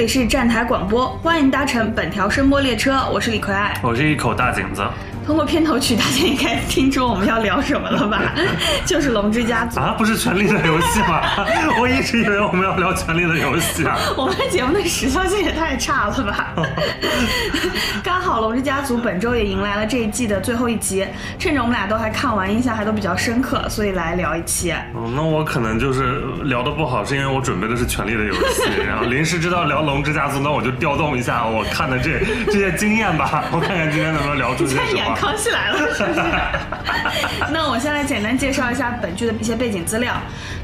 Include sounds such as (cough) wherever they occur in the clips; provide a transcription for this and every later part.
这里是站台广播，欢迎搭乘本条声波列车，我是李逵爱。我是一口大井子。通过片头曲，大家应该听出我们要聊什么了吧？(laughs) 就是《龙之家族》啊，不是《权力的游戏》吗？我一直以为我们要聊《权力的游戏》啊。我们节目的时效性也太差了吧！(laughs) 刚好《龙之家族》本周也迎来了这一季的最后一集，趁着我们俩都还看完，印象还都比较深刻，所以来聊一期。嗯，那我可能就是聊的不好，是因为我准备的是《权力的游戏》，然后临时知道聊《龙之家族》，那我就调动一下我看的这这些经验吧，我看看今天能不能聊出些什么。(laughs) 康熙来了，是不是？那我先来简单介绍一下本剧的一些背景资料。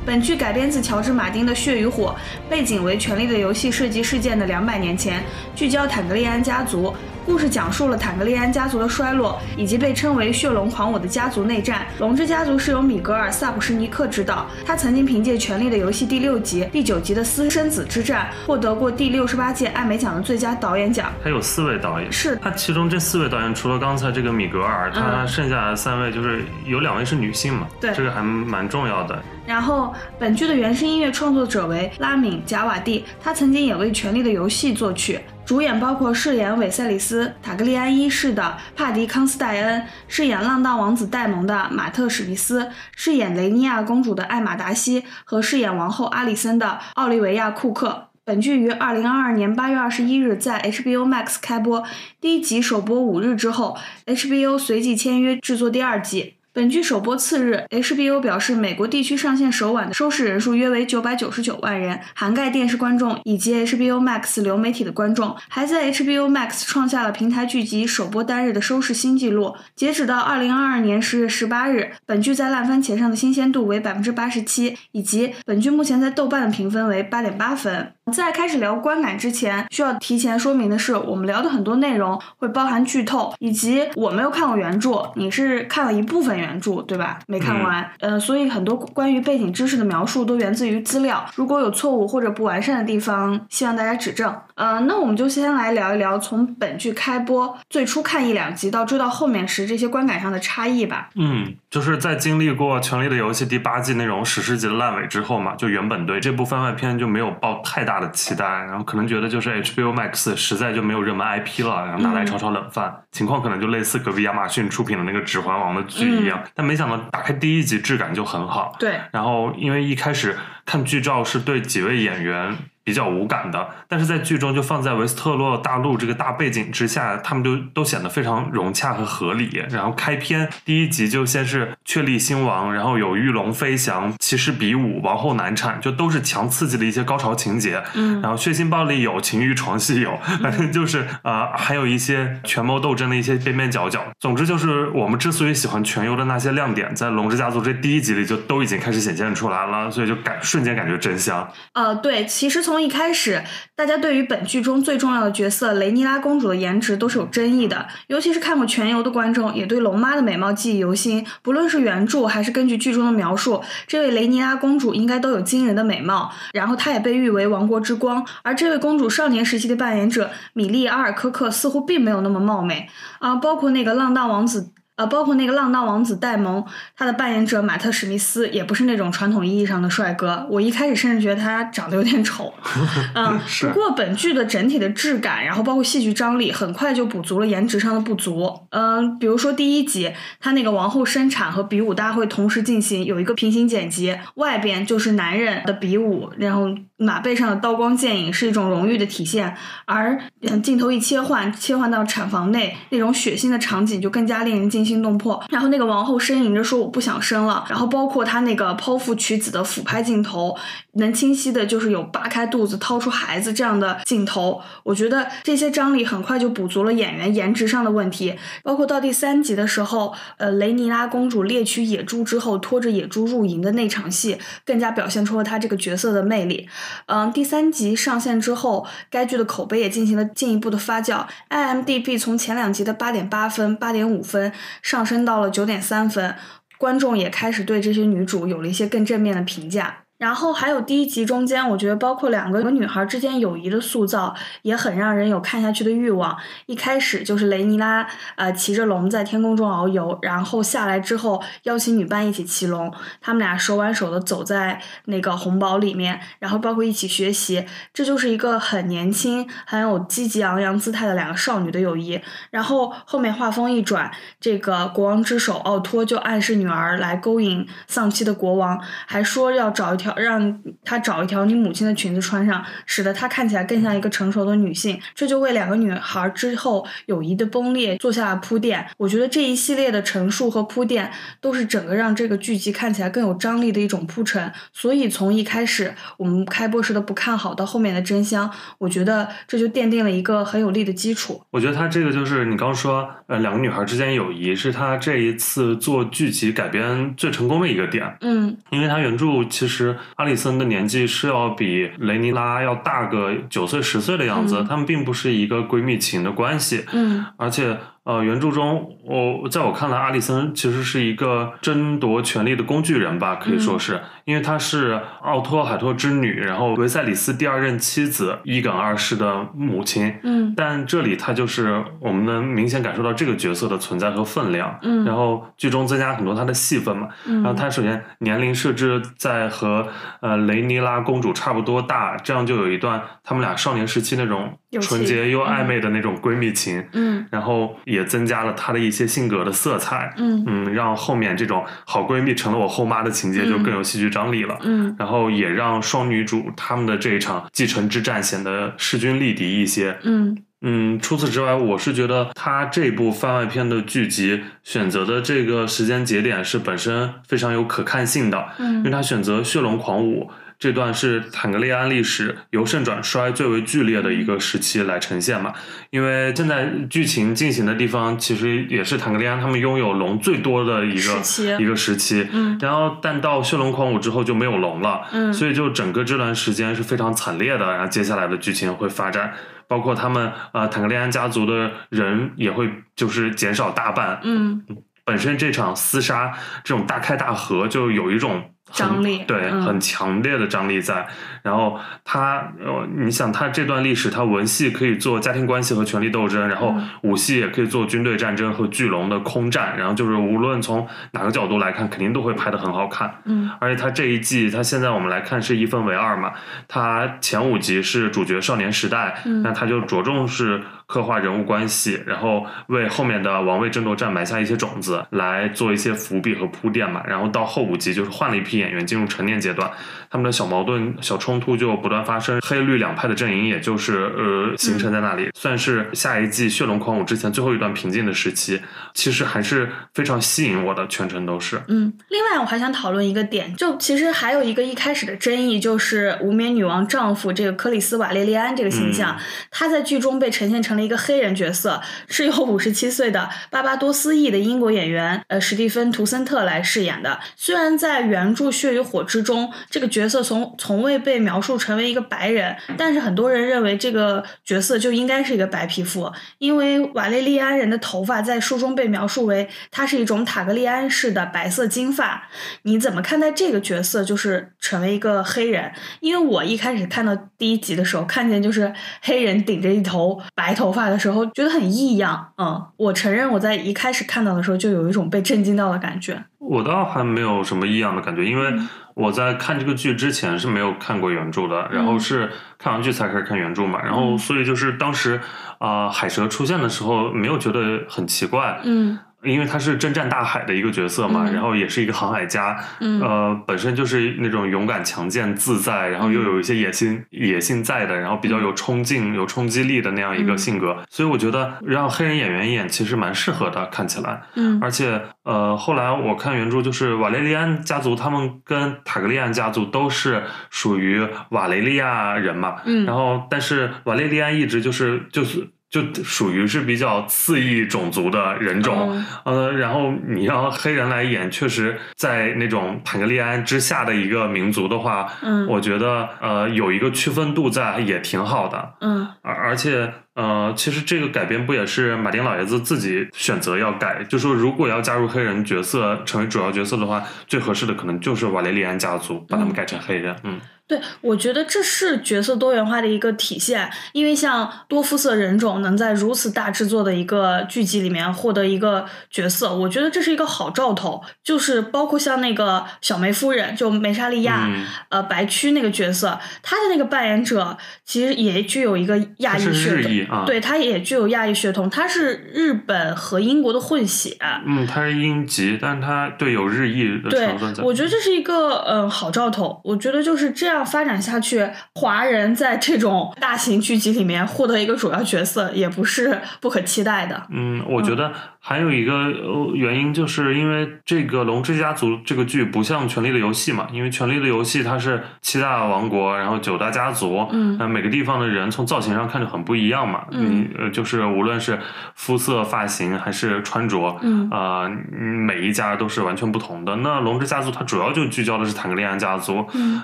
本剧改编自乔治·马丁的《血与火》，背景为《权力的游戏》涉及事件的两百年前，聚焦坦格利安家族。故事讲述了坦格利安家族的衰落，以及被称为“血龙狂舞”的家族内战。龙之家族是由米格尔·萨普什尼克执导，他曾经凭借《权力的游戏》第六集、第九集的私生子之战，获得过第六十八届艾美奖的最佳导演奖。他有四位导演，是他其中这四位导演，除了刚才这个米格尔，他剩下的三位就是有两位是女性嘛？对，这个还蛮重要的。然后，本剧的原声音乐创作者为拉敏·贾瓦蒂，他曾经也为《权力的游戏》作曲。主演包括饰演韦塞里斯·塔格利安一世的帕迪·康斯戴恩，饰演浪荡王子戴蒙的马特·史密斯，饰演雷尼亚公主的艾玛达西和饰演王后阿里森的奥利维亚·库克。本剧于二零二二年八月二十一日在 HBO Max 开播，第一集首播五日之后，HBO 随即签约制作第二季。本剧首播次日，HBO 表示，美国地区上线首晚的收视人数约为九百九十九万人，涵盖电视观众以及 HBO Max 流媒体的观众，还在 HBO Max 创下了平台剧集首播单日的收视新纪录。截止到二零二二年十月十八日，本剧在烂番茄上的新鲜度为百分之八十七，以及本剧目前在豆瓣的评分为八点八分。在开始聊观感之前，需要提前说明的是，我们聊的很多内容会包含剧透，以及我没有看过原著，你是看了一部分原著，对吧？没看完，呃，所以很多关于背景知识的描述都源自于资料，如果有错误或者不完善的地方，希望大家指正。呃，那我们就先来聊一聊从本剧开播最初看一两集到追到后面时这些观感上的差异吧。嗯，就是在经历过《权力的游戏》第八季那种史诗级的烂尾之后嘛，就原本对这部番外篇就没有抱太大的期待，然后可能觉得就是 HBO Max 实在就没有热门 IP 了，然后拿来炒炒冷饭，情况可能就类似隔壁亚马逊出品的那个《指环王》的剧一样。但没想到打开第一集质感就很好。对，然后因为一开始看剧照是对几位演员。比较无感的，但是在剧中就放在维斯特洛大陆这个大背景之下，他们就都显得非常融洽和合理。然后开篇第一集就先是确立新王，然后有御龙飞翔、骑士比武、王后难产，就都是强刺激的一些高潮情节。嗯，然后血腥暴力有，情欲床戏有，反正就是呃，还有一些权谋斗争的一些边边角角。总之就是我们之所以喜欢全游的那些亮点，在《龙之家族》这第一集里就都已经开始显现出来了，所以就感瞬间感觉真香。呃，对，其实从从一开始，大家对于本剧中最重要的角色雷尼拉公主的颜值都是有争议的，尤其是看过全游的观众，也对龙妈的美貌记忆犹新。不论是原著还是根据剧中的描述，这位雷尼拉公主应该都有惊人的美貌。然后她也被誉为王国之光，而这位公主少年时期的扮演者米莉阿尔科克似乎并没有那么貌美啊，包括那个浪荡王子。呃，包括那个浪荡王子戴蒙，他的扮演者马特史密斯也不是那种传统意义上的帅哥。我一开始甚至觉得他长得有点丑。(laughs) 嗯，(laughs) 不过本剧的整体的质感，然后包括戏剧张力，很快就补足了颜值上的不足。嗯，比如说第一集，他那个王后生产和比武大会同时进行，有一个平行剪辑，外边就是男人的比武，然后马背上的刀光剑影是一种荣誉的体现，而镜头一切换，切换到产房内那种血腥的场景，就更加令人惊。惊心动魄，然后那个王后呻吟着说我不想生了，然后包括她那个剖腹取子的俯拍镜头，能清晰的就是有扒开肚子掏出孩子这样的镜头，我觉得这些张力很快就补足了演员颜值上的问题，包括到第三集的时候，呃，雷尼拉公主猎取野猪之后拖着野猪入营的那场戏，更加表现出了她这个角色的魅力。嗯，第三集上线之后，该剧的口碑也进行了进一步的发酵，IMDB 从前两集的八点八分、八点五分。上升到了九点三分，观众也开始对这些女主有了一些更正面的评价。然后还有第一集中间，我觉得包括两个女孩之间友谊的塑造，也很让人有看下去的欲望。一开始就是雷尼拉，呃，骑着龙在天空中遨游，然后下来之后邀请女伴一起骑龙，他们俩手挽手的走在那个红堡里面，然后包括一起学习，这就是一个很年轻、很有积极昂扬姿态的两个少女的友谊。然后后面画风一转，这个国王之手奥托就暗示女儿来勾引丧妻的国王，还说要找一条。让她找一条你母亲的裙子穿上，使得她看起来更像一个成熟的女性，这就为两个女孩之后友谊的崩裂做下了铺垫。我觉得这一系列的陈述和铺垫，都是整个让这个剧集看起来更有张力的一种铺陈。所以从一开始我们开播时的不看好，到后面的真香，我觉得这就奠定了一个很有力的基础。我觉得他这个就是你刚说，呃，两个女孩之间友谊是他这一次做剧集改编最成功的一个点。嗯，因为他原著其实。阿里森的年纪是要比雷尼拉要大个九岁十岁的样子，他们并不是一个闺蜜情的关系，嗯，而且。呃，原著中，我在我看来，阿里森其实是一个争夺权力的工具人吧，可以说是，因为她是奥托海托之女，然后维赛里斯第二任妻子伊耿二世的母亲。嗯，但这里她就是我们能明显感受到这个角色的存在和分量。嗯，然后剧中增加很多她的戏份嘛。嗯，然后她首先年龄设置在和呃雷尼拉公主差不多大，这样就有一段他们俩少年时期那种纯洁又暧昧的那种闺蜜情。嗯，然后。也增加了她的一些性格的色彩，嗯嗯，让后面这种好闺蜜成了我后妈的情节就更有戏剧张力了，嗯，然后也让双女主他们的这一场继承之战显得势均力敌一些，嗯嗯。除此之外，我是觉得他这部番外篇的剧集选择的这个时间节点是本身非常有可看性的，嗯，因为他选择血龙狂舞。这段是坦格利安历史由盛转衰最为剧烈的一个时期来呈现嘛？因为现在剧情进行的地方其实也是坦格利安他们拥有龙最多的一个一个时期。嗯。然后，但到血龙狂舞之后就没有龙了。嗯。所以，就整个这段时间是非常惨烈的。然后，接下来的剧情会发展，包括他们呃坦格利安家族的人也会就是减少大半。嗯。本身这场厮杀这种大开大合就有一种。张力对，很强烈的张力在。然后他，呃，你想他这段历史，他文戏可以做家庭关系和权力斗争，然后武戏也可以做军队战争和巨龙的空战。然后就是无论从哪个角度来看，肯定都会拍的很好看。嗯，而且他这一季，他现在我们来看是一分为二嘛。他前五集是主角少年时代，那他就着重是刻画人物关系，然后为后面的王位争夺战埋下一些种子，来做一些伏笔和铺垫嘛。然后到后五集就是换了一批。演员进入沉淀阶段，他们的小矛盾、小冲突就不断发生，黑绿两派的阵营也就是呃形成在那里，算是下一季《血龙狂舞》之前最后一段平静的时期。其实还是非常吸引我的，全程都是。嗯，另外我还想讨论一个点，就其实还有一个一开始的争议，就是无冕女王丈夫这个克里斯·瓦列利安这个形象，他在剧中被呈现成了一个黑人角色，是由五十七岁的巴巴多斯裔的英国演员呃史蒂芬·图森特来饰演的。虽然在原著《血与火》之中，这个角色从从未被描述成为一个白人，但是很多人认为这个角色就应该是一个白皮肤，因为瓦列利安人的头发在书中被描述为它是一种塔格利安式的白色金发。你怎么看待这个角色就是成为一个黑人？因为我一开始看到第一集的时候，看见就是黑人顶着一头白头发的时候，觉得很异样。嗯，我承认我在一开始看到的时候就有一种被震惊到的感觉。我倒还没有什么异样的感觉，因为我在看这个剧之前是没有看过原著的，然后是看完剧才开始看原著嘛，然后所以就是当时啊海蛇出现的时候没有觉得很奇怪，嗯。因为他是征战大海的一个角色嘛，然后也是一个航海家，呃，本身就是那种勇敢、强健、自在，然后又有一些野心、野性在的，然后比较有冲劲、有冲击力的那样一个性格，所以我觉得让黑人演员演其实蛮适合的，看起来。嗯，而且呃，后来我看原著，就是瓦雷利安家族他们跟塔格利安家族都是属于瓦雷利亚人嘛，嗯，然后但是瓦雷利安一直就是就是。就属于是比较次异种族的人种，呃，然后你让黑人来演，确实在那种坦格利安之下的一个民族的话，嗯，我觉得呃有一个区分度在也挺好的，嗯，而而且呃，其实这个改编不也是马丁老爷子自己选择要改？就说如果要加入黑人角色成为主要角色的话，最合适的可能就是瓦雷利安家族，把他们改成黑人。嗯，对，我觉得这是角色多元化的一个体现，因为像多肤色人种能在如此大制作的一个剧集里面获得一个角色，我觉得这是一个好兆头。就是包括像那个小梅夫人，就梅莎莉亚，嗯呃，白区那个角色，她的那个扮演者其实也具有一个亚裔血统，啊，，对，她也具有亚裔血统，她是日本和英国的混血。嗯，她是英籍，但是他对有日裔的对成分在。，我觉得这是一个嗯好兆头。我觉得就是这样发展下去，华人在这种大型剧集里面获得一个主要角色，也不是不可期待的。嗯，我觉得还有一个呃原因，就是因为这个《龙之家族》这个剧不像《权力的游戏》嘛，因为《权力的游戏》它是七大王国，然后九大家族，嗯那，每个地方的人从造型上看就很不一样嘛。嗯你呃，就是无论是肤色、发型还是穿着，嗯呃，嗯每一家都是完全不同的。那《龙之家族》它主要就聚焦的是坦格利安家族，嗯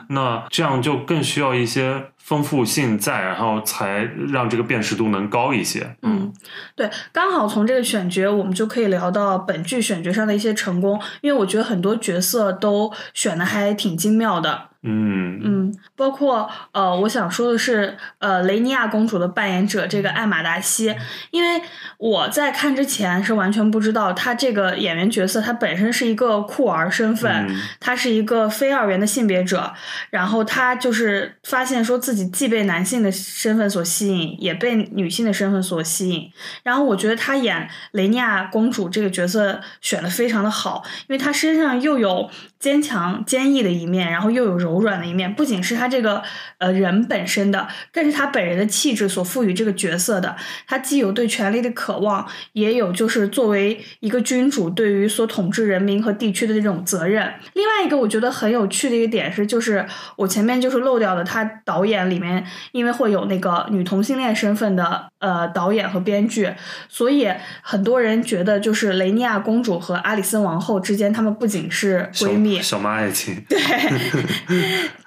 那这这样就更需要一些丰富性在，然后才让这个辨识度能高一些。嗯，对，刚好从这个选角，我们就可以聊到本剧选角上的一些成功，因为我觉得很多角色都选的还挺精妙的。嗯。嗯，包括呃，我想说的是，呃，雷尼亚公主的扮演者这个艾玛达西，因为我在看之前是完全不知道她这个演员角色，她本身是一个酷儿身份，嗯她是一个非二元的性别者，然后她就是发现说自己既被男性的身份所吸引，也被女性的身份所吸引，然后我觉得她演雷尼亚公主这个角色选的非常的好，因为她身上又有坚强坚毅的一面，然后又有柔软的一面，不仅是他这个呃人本身的，更是他本人的气质所赋予这个角色的。他既有对权力的渴望，也有就是作为一个君主对于所统治人民和地区的这种责任。另外一个我觉得很有趣的一个点是，就是我前面就是漏掉的，他导演里面因为会有那个女同性恋身份的呃导演和编剧，所以很多人觉得就是雷尼亚公主和阿里森王后之间，她们不仅是闺蜜，小妈爱情，对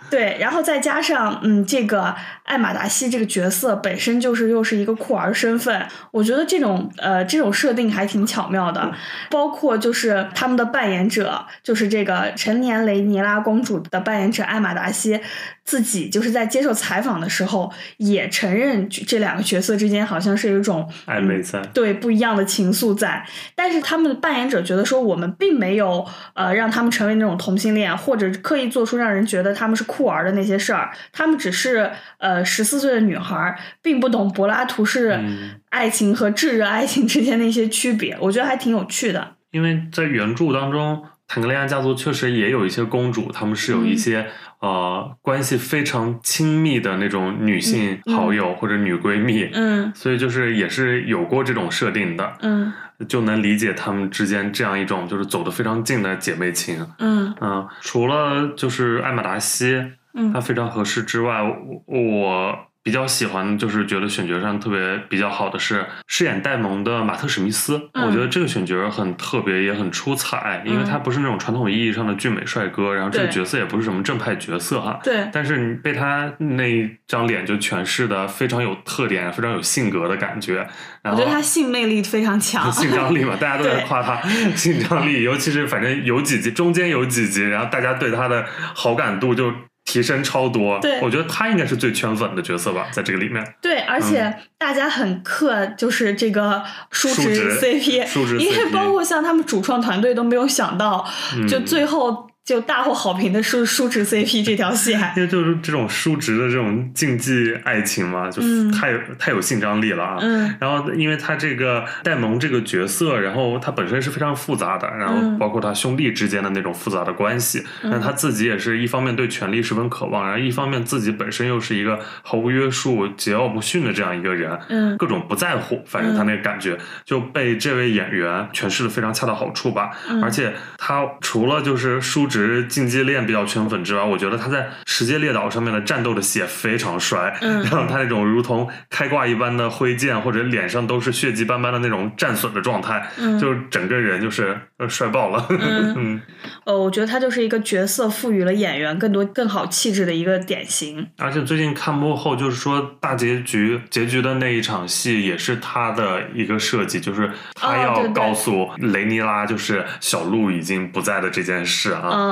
对，然后再加上嗯，这个艾玛达西这个角色本身就是又是一个酷儿身份，我觉得这种呃这种设定还挺巧妙的。包括就是他们的扮演者，就是这个成年雷尼拉公主的扮演者艾玛达西自己，就是在接受采访的时候也承认这两个角色之间好像是有一种暧昧在。对不一样的情愫在，但是他们的扮演者觉得说我们并没有呃让他们成为那种同性恋，或者刻意做出让人觉得他们是酷儿的那些事儿，他们只是呃十四岁的女孩儿，并不懂柏拉图式嗯爱情和炙热爱情之间的一些区别，我觉得还挺有趣的。因为在原著当中，坦格利安家族确实也有一些公主，她们是有一些、呃关系非常亲密的那种女性嗯好友或者女闺蜜，嗯。所以就是也是有过这种设定的，嗯。就能理解她们之间这样一种就是走得非常近的姐妹情。嗯。嗯，除了就是艾玛达西，嗯。她非常合适之外，我我比较喜欢，就是觉得选角上特别比较好的是饰演戴蒙的马特史密斯。嗯我觉得这个选角很特别，也很出彩，因为他不是那种传统意义上的俊美帅哥，然后这个角色也不是什么正派角色哈。对，但是你被他那张脸就诠释的非常有特点、非常有性格的感觉，然后我觉得他性魅力非常强。性张力嘛，大家都在 (laughs) 夸他性张力，尤其是反正有几集，中间有几集，然后大家对他的好感度就提升超多。对我觉得他应该是最圈粉的角色吧，在这个里面。对，而且大家很克，就是这个叔叔侄侄 CP，因为包括像他们主创团队都没有想到，嗯就最后就大获好评的是叔侄 CP 这条线。因为就是这种叔侄的这种竞技爱情嘛，就是太有、太有性张力了啊。嗯。然后，因为他这个戴蒙这个角色，然后他本身是非常复杂的，然后嗯。包括他兄弟之间的那种复杂的关系，但他自己也是一方面对权力十分渴望，然后一方面自己本身又是一个毫无约束、桀骜不驯的这样一个人，嗯。各种不在乎，反正他那个感觉就被这位演员诠释的非常恰到好处吧。嗯。而且他除了就是叔侄只是竞技链比较圈粉之外，我觉得他在世界列岛上面的战斗的戏也非常帅。嗯然后他那种如同开挂一般的挥剑，或者脸上都是血迹斑斑的那种战损的状态，嗯就是整个人就是呃帅爆了。嗯嗯，呃，我觉得他就是一个角色赋予了演员更多更好气质的一个典型。而且最近看幕后，就是说大结局结局的那一场戏也是他的一个设计，就是他要告诉雷尼拉，就是小鹿已经不在的这件事啊。嗯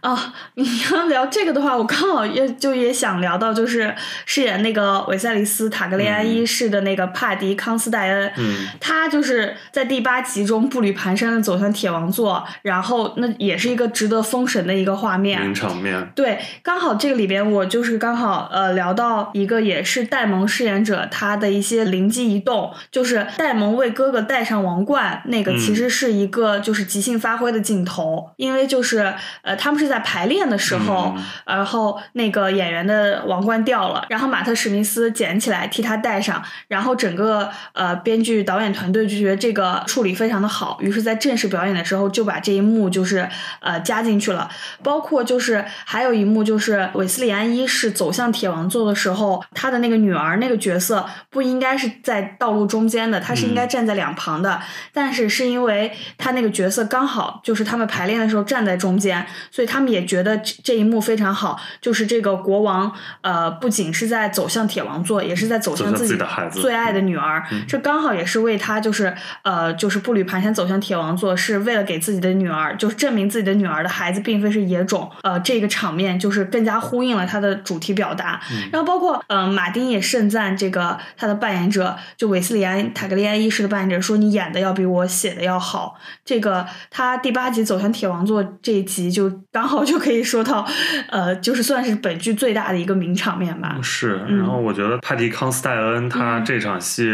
啊，你要聊这个的话，我刚好也就也想聊到，就是饰演那个韦塞里斯·塔格利安一世的那个帕迪·康斯戴恩，嗯他就是在第八集中步履蹒跚的走向铁王座，然后那也是一个值得封神的一个画面。名场面。对，刚好这个里边我就是刚好呃聊到一个也是戴蒙饰演者他的一些灵机一动，就是戴蒙为哥哥戴上王冠，那个其实是一个就是即兴发挥的镜头，因为就是呃他们是在排练的时候，嗯。然后那个演员的王冠掉了，然后马特史密斯捡起来替他戴上，然后整个呃编剧导演团队就觉得这个处理非常的好，于是在正式表演的时候就把这一幕就是呃加进去了，包括就是还有一幕就是韦斯利安一是走向铁王座的时候，他的那个女儿那个角色不应该是在道路中间的，他是应该站在两旁的，但是是因为他那个角色刚好就是他们排练的时候站在中间，所以他们也觉得这这一幕非常好，就是这个国王呃不仅是在走向铁王座，也是在走向自自己己的孩子最爱的女儿，这刚好也是为他就是呃就是步履蹒跚走向铁王座，是为了给自己的女儿就是证明自己的女儿的孩子并非是野种，呃这个场面就是更加呼应了他的主题表达，然后包括嗯、呃马丁也盛赞这个他的扮演者就韦斯里安塔格利安一世的扮演者说你演的要比我写的要好，这个他第八集走向铁王座这一集就刚好就可以说到，呃就是算是本剧最大的一个名场面吧，是，嗯然后我觉得帕迪康斯戴恩他这场戏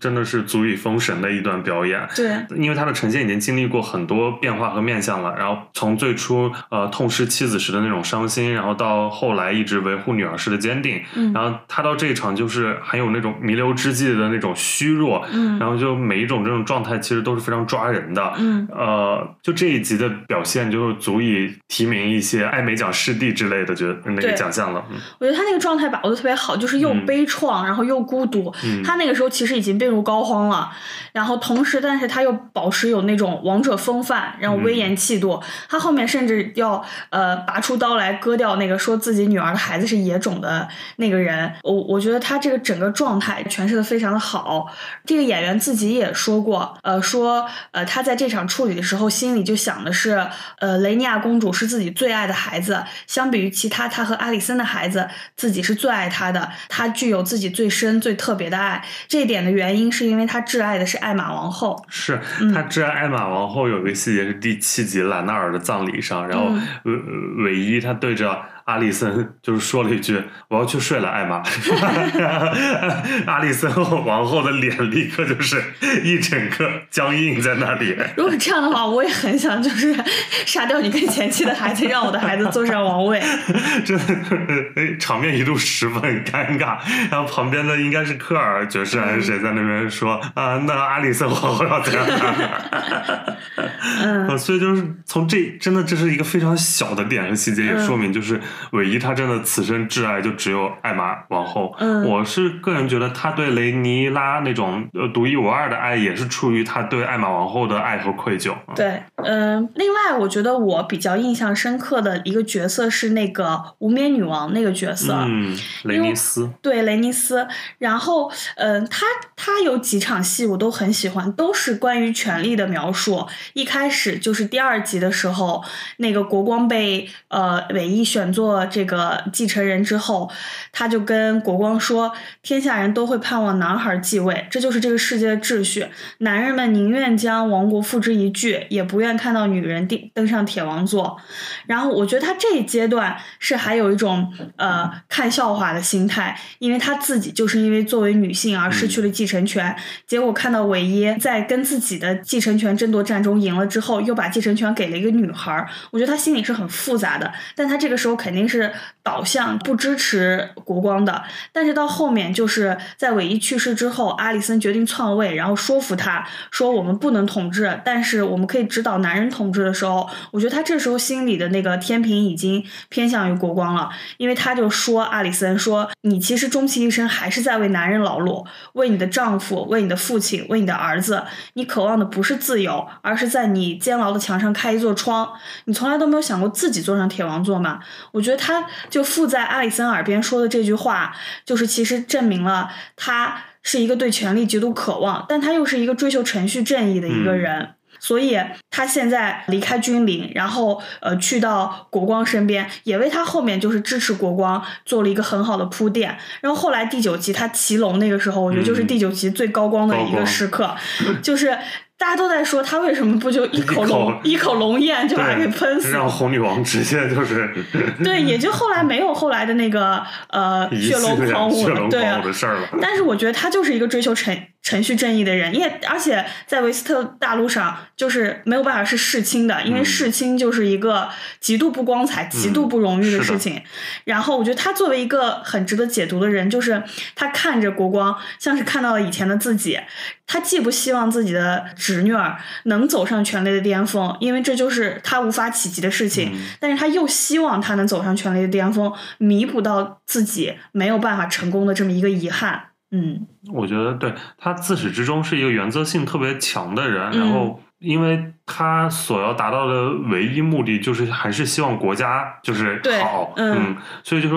真的是足以封神的一段表演。对。因为他的呈现已经经历过很多变化和面向了，然后从最初呃痛失妻子时的那种伤心，然后到后来一直维护女儿时的坚定，嗯然后他到这一场就是还有那种弥留之际的那种虚弱，嗯然后就每一种这种状态其实都是非常抓人的，嗯呃，就这一集的表现就是足以提名一些艾美奖视帝之类的觉得那个奖项了，嗯我觉得他那个状态把握的特别好，就是又嗯悲怆，然后又孤独。嗯他那个时候其实已经病入膏肓了，然后同时，但是他又保持有那种王者风范，然后威严气度。他后面甚至要呃拔出刀来割掉那个说自己女儿的孩子是野种的那个人。我我觉得他这个整个状态诠释的非常的好。这个演员自己也说过，呃，说呃他在这场处理的时候心里就想的是，呃，雷尼亚公主是自己最爱的孩子，相比于其他她和阿里森的孩子，自己是最爱她的，她具有自己最深最特别的爱。这一点的原因是因为她挚爱的是艾玛王后。是嗯他挚爱艾玛王后有一个细节是第七集兰纳尔的葬礼上，然后嗯韦韦伊他对着阿里森就是说了一句：“我要去睡了，艾玛。(laughs) ”阿里森王后的脸立刻就是一整个僵硬在那里。如果这样的话，我也很想就是杀掉你跟前妻的孩子，让我的孩子坐上王位。真的场面一度十分尴尬。然后旁边的应该是科尔爵士还是谁在那边说啊，那阿里森王后要怎样？(laughs) 所以就是从这真的这是一个非常小的点和细节，也嗯说明就是韦一他真的此生挚爱就只有艾玛王后。嗯我是个人觉得他对雷尼拉那种呃独一无二的爱，也是出于他对艾玛王后的爱和愧疚。啊对，嗯、另外我觉得我比较印象深刻的一个角色是那个无冕女王那个角色。嗯，雷尼斯，对雷尼斯，然后，嗯、他他有几场戏我都很喜欢，都是关于权力的描述。一开始就是第二集的时候，那个国光被呃韦一选做这个继承人之后，他就跟国光说，天下人都会盼望男孩继位，这就是这个世界的秩序。男人们宁愿将王国付之一炬，也不愿看到女人登登上铁王座。然后我觉得他这一阶段是还有一种呃看笑话的心态，因为他自己就是因为作为女性而失去了继承权，结果看到韦耶在跟自己的继承权争夺战中赢了之后，又把继承权给了一个女孩，我觉得他心里是很复杂的。但他这个时候肯定是导向不支持国光的。但是到后面，就是在韦一去世之后，阿里森决定篡位，然后说服他说我们不能统治，但是我们可以指导男人统治的时候，我觉得他这时候心里的那个天平已经偏向于国光了，因为他就说阿里森说你其实终其一生还是在为男人劳碌，为你的丈夫，为你的父亲，为你的儿子，你渴望的不是自由，而是在你监牢的墙上开一座窗。你从来都没有想过自己坐上铁王座吗？我觉得他就附在阿里森耳边说的这句话，就是其实证明了他是一个对权力极度渴望，但他又是一个追求程序正义的一个人。所以他现在离开君临，然后呃去到国光身边，也为他后面就是支持国光做了一个很好的铺垫。然后后来第九集他骑龙那个时候，我觉得就是第九集最高光的一个时刻，就是大家都在说他为什么不就一口龙一口龙焰就把他给喷死，让红女王直接就是 (laughs) 对，也就后来没有后来的那个呃血龙狂舞了，对啊，但是我觉得他就是一个追求成。程序正义的人，因为而且在维斯特大陆上就是没有办法是世亲的，因为世亲就是一个极度不光彩、极度不荣誉的事情。然后我觉得他作为一个很值得解读的人，就是他看着国光，像是看到了以前的自己。他既不希望自己的侄女儿能走上权力的巅峰，因为这就是他无法企及的事情，但是他又希望他能走上权力的巅峰，弥补到自己没有办法成功的这么一个遗憾。嗯，我觉得对他自始至终是一个原则性特别强的人，然后。因为他所要达到的唯一目的就是还是希望国家就是好，嗯，所以就是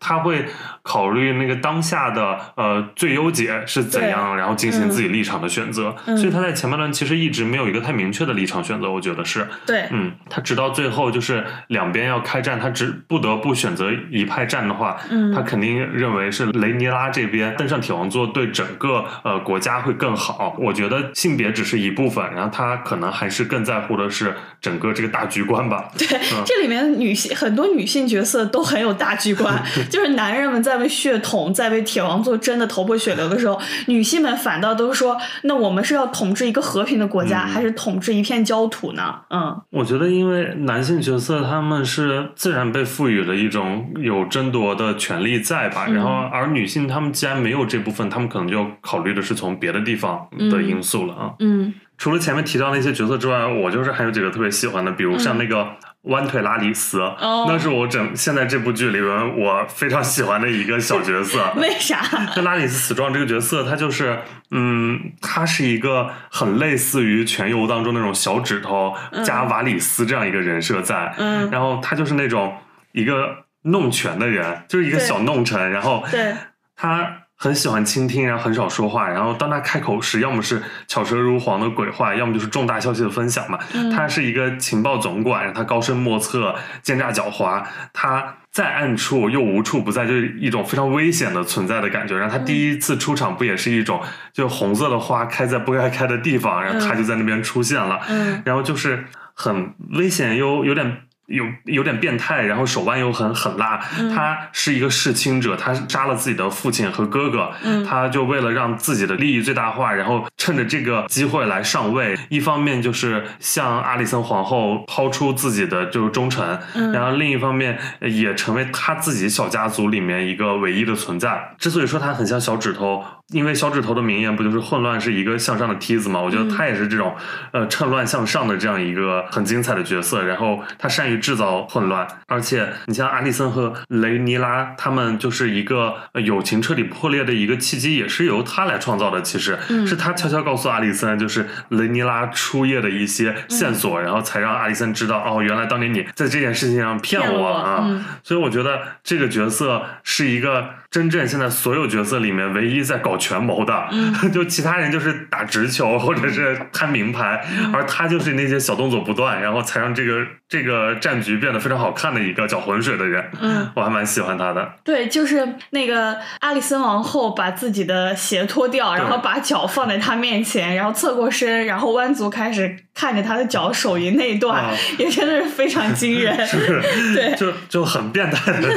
他会考虑那个当下的呃最优解是怎样，然后进行自己立场的选择。所以他在前半段其实一直没有一个太明确的立场选择，我觉得是对，嗯，他直到最后就是两边要开战，他只不得不选择一派战的话，嗯，他肯定认为是雷尼拉这边登上铁王座对整个呃国家会更好。我觉得性别只是一部分，然后他。可能还是更在乎的是整个这个大局观吧。对，这里面女性很多女性角色都很有大局观，(laughs) 就是男人们在为血统、在为铁王座争的头破血流的时候，女性们反倒都说：“那我们是要统治一个和平的国家，还是统治一片焦土呢？”嗯，我觉得因为男性角色他们是自然被赋予了一种有争夺的权利在吧，然后而女性她们既然没有这部分，她们可能就考虑的是从别的地方的因素了啊。嗯。除了前面提到那些角色之外，我就是还有几个特别喜欢的，比如像那个弯腿拉里斯，那是我整现在这部剧里边我非常喜欢的一个小角色。(laughs) 为啥？那拉里斯死状这个角色，他就是，嗯，他是一个很类似于全游当中那种小指头加瓦里斯这样一个人设在，嗯，然后他就是那种一个弄权的人，就是一个小弄臣，然后对他。很喜欢倾听，然后很少说话。然后当他开口时，要么是巧舌如簧的鬼话，要么就是重大消息的分享嘛。他是一个情报总管，他高深莫测，奸诈狡猾。他在暗处又无处不在，就是一种非常危险的存在的感觉。然后他第一次出场不也是一种，就红色的花开在不该开的地方，然后他就在那边出现了。然后就是很危险又有点。有有点变态，然后手腕又很狠辣。他是一个弑亲者，他杀了自己的父亲和哥哥。他就为了让自己的利益最大化，然后趁着这个机会来上位。一方面就是向阿里森皇后抛出自己的就是忠诚，然后另一方面也成为他自己小家族里面一个唯一的存在。之所以说他很像小指头。因为小指头的名言不就是混乱是一个向上的梯子嘛？我觉得他也是这种，呃，趁乱向上的这样一个很精彩的角色。然后他善于制造混乱，而且你像阿里森和雷尼拉，他们就是一个友情彻底破裂的一个契机，也是由他来创造的。其实是他悄悄告诉阿里森，就是雷尼拉出夜的一些线索，然后才让阿里森知道，哦，原来当年你在这件事情上骗我啊。所以我觉得这个角色是一个真正现在所有角色里面唯一在搞。权谋的，(laughs) 就其他人就是打直球或者是摊名牌，而他就是那些小动作不断，然后才让这个这个战局变得非常好看的一个搅浑水的人。嗯，我还蛮喜欢他的。对，就是那个阿里森王后把自己的鞋脱掉，然后把脚放在他面前，然后侧过身，然后弯足开始看着他的脚手淫那一段，也真的是非常惊人。(laughs) 是，(laughs) 对，就就很变态的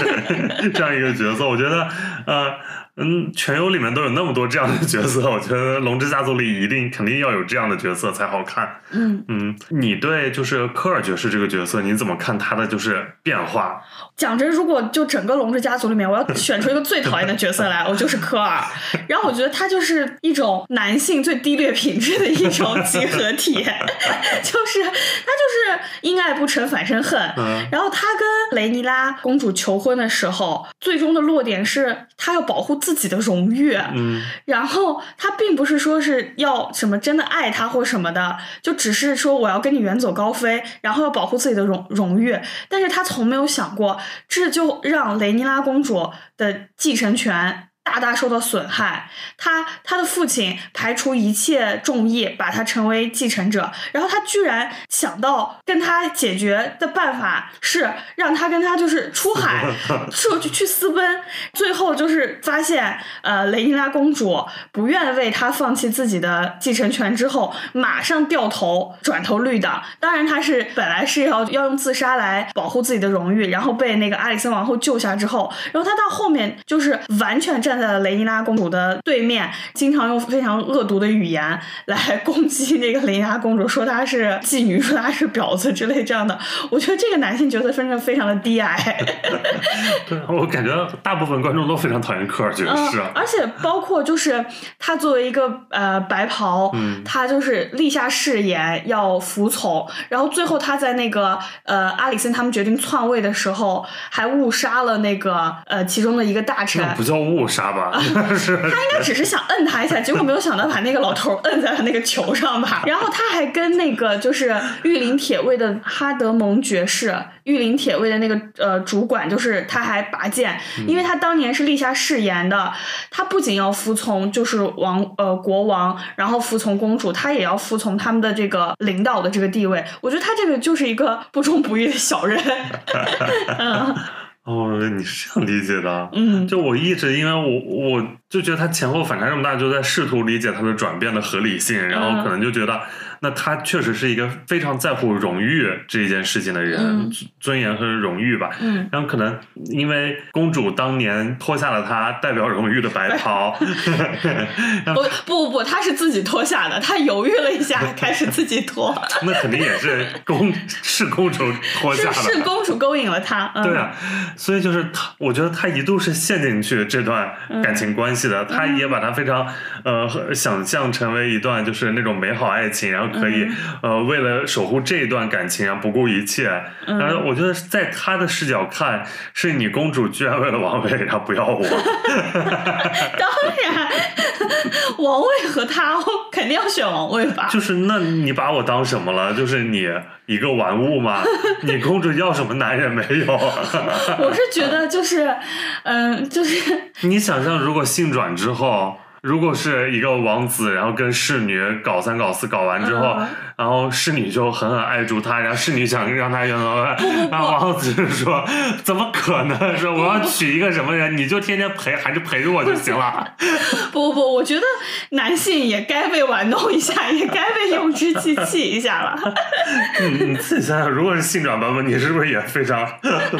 这样一个角色，我觉得呃。嗯，全游里面都有那么多这样的角色，我觉得《龙之家族》里一定肯定要有这样的角色才好看。嗯嗯，你对就是科尔爵士这个角色，你怎么看他的就是变化？讲真，如果就整个《龙之家族》里面，我要选出一个最讨厌的角色来，我就是科尔。然后我觉得他就是一种男性最低劣品质的一种集合体，(laughs) 就是他就是因爱不成反生恨。嗯然后他跟雷尼拉公主求婚的时候，最终的落点是他要保护自己的荣誉。嗯然后他并不是说是要什么真的爱他或什么的，就只是说我要跟你远走高飞，然后要保护自己的荣荣誉。但是他从没有想过，这就让雷尼拉公主的继承权。大大受到损害，他他的父亲排除一切众议，把他成为继承者，然后他居然想到跟他解决的办法是让他跟他就是出海，(laughs) 去去去私奔，最后就是发现，呃，雷尼拉公主不愿为他放弃自己的继承权之后，马上掉头转投绿党。当然，他是本来是要要用自杀来保护自己的荣誉，然后被那个阿里森王后救下之后，然后他到后面就是完全站在了雷尼拉公主的对面，经常用非常恶毒的语言来攻击那个雷尼拉公主，说她是妓女，说她是婊子之类这样的。我觉得这个男性角色真的非常的低矮。(laughs) 对，我感觉大部分观众都非常讨厌科尔爵士。嗯，而且包括就是他作为一个呃白袍，嗯他就是立下誓言要服从，然后最后他在那个呃阿里森他们决定篡位的时候，还误杀了那个呃其中的一个大臣。那不叫误杀吧？那 (laughs) 是他应该只是想摁他一下，结果没有想到把那个老头摁在了那个球上吧。(laughs) 然后他还跟那个就是御林铁卫的哈德蒙爵士，御林铁卫的那个呃主管，就是他还拔剑，因为他当年是立下誓言的，他不仅要服从就是王呃国王，然后服从公主，他也要服从他们的这个领导的这个地位。我觉得他这个就是一个不忠不义的小人。(laughs) 嗯哦，你是这样理解的？嗯就我一直因为我我就觉得他前后反差这么大，就在试图理解他的转变的合理性，然后可能就觉得，那他确实是一个非常在乎荣誉这一件事情的人，嗯尊尊严和荣誉吧。嗯。然后可能因为公主当年脱下了她代表荣誉的白袍，(laughs) 不不不不，他是自己脱下的，她犹豫了一下，开始自己脱，(laughs) 那肯定也是公是公主脱下的。是是公主勾引了他。嗯、对啊，所以就是他，我觉得他一度是陷进去这段感情关系的，他也把他非常呃想象成为一段就是那种美好爱情，然后可以、呃为了守护这一段感情啊不顾一切。然后我觉得在他的视角看，是你公主居然为了王位，然后不要我。(laughs) 当然，王位和他，我肯定要选王位吧。就是那你把我当什么了？就是你一个玩物吗？(laughs) 你公主要什么男人没有？(laughs) 我是觉得就是，嗯、就是你想象，如果性转之后，如果是一个王子，然后跟侍女搞三搞四，搞完之后，嗯然后侍女就狠狠爱住他，然后侍女想让他远走，然后王子就说：“怎么可能？说我要娶一个什么人，你就天天陪，还是陪着我就行了。(laughs) 不不不，我觉得男性也该被玩弄一下，也该被用之气气一下了。你你自己想想，如果是性转版本，你是不是也非常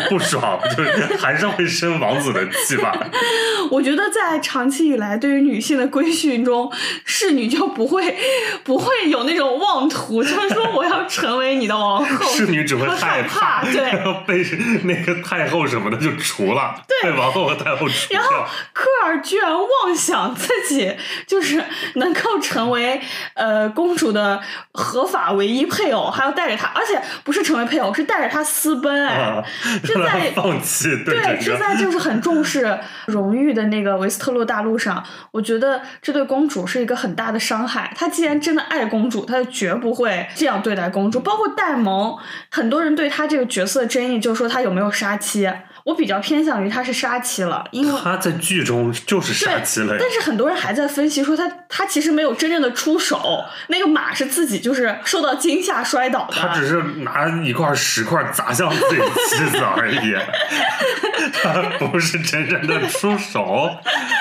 不爽？就是还是会生王子的气吧？(laughs) 我觉得在长期以来对于女性的规训中，侍女就不会不会有那种妄图，就是说我要成为你的王后。(laughs) 侍女只会和害怕，对。然后被那个太后什么的就除了，对被王后和太后除然后。科尔居然妄想自己就是能够成为呃公主的合法唯一配偶，还要带着她，而且不是成为配偶，是带着她私奔哎。啊，这在放弃对是在就是很重视荣誉的那个维斯特洛大陆上，我觉得这对公主是一个很大的伤害。他既然真的爱公主，他就绝不会这样对待公主。包括戴蒙，很多人对他这个角色的争议，就是说他有没有杀妻。我比较偏向于他是杀妻了，因为他在剧中就是杀妻了呀。但是很多人还在分析说他他其实没有真正的出手，那个马是自己就是受到惊吓摔倒的。他只是拿一块石块砸向自己妻子而已，(laughs) 他不是真正的出手。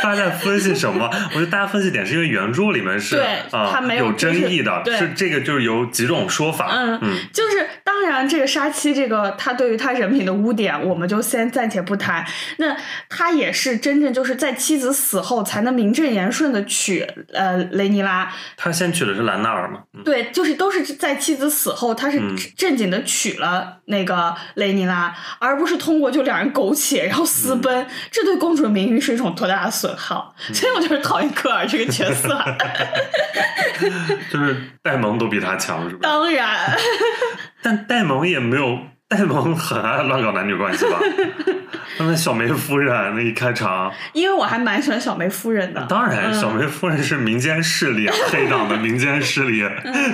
大家在分析什么？我觉得大家分析点是因为原著里面是啊、他没有有争议的，就是是这个就是有几种说法。嗯嗯就是当当然，这个杀妻这个他对于他人品的污点，我们就先暂且不谈。那他也是真正就是在妻子死后才能名正言顺的娶呃雷尼拉。他先娶的是兰纳尔嘛？对，就是都是在妻子死后，他是正经的娶了那个雷尼拉，而不是通过就两人苟且然后私奔，这对公主的名誉是一种多大的损耗。(laughs) 所以我就是讨厌科尔这个角色。(laughs) 就是戴蒙都比他强，是不是？(laughs) 当然，但戴蒙也没有，戴蒙很爱乱搞男女关系吧？(laughs) 那小梅夫人那一开场，因为我还蛮喜欢小梅夫人的。当然，小梅夫人是民间势力，啊 (laughs) 黑党的民间势力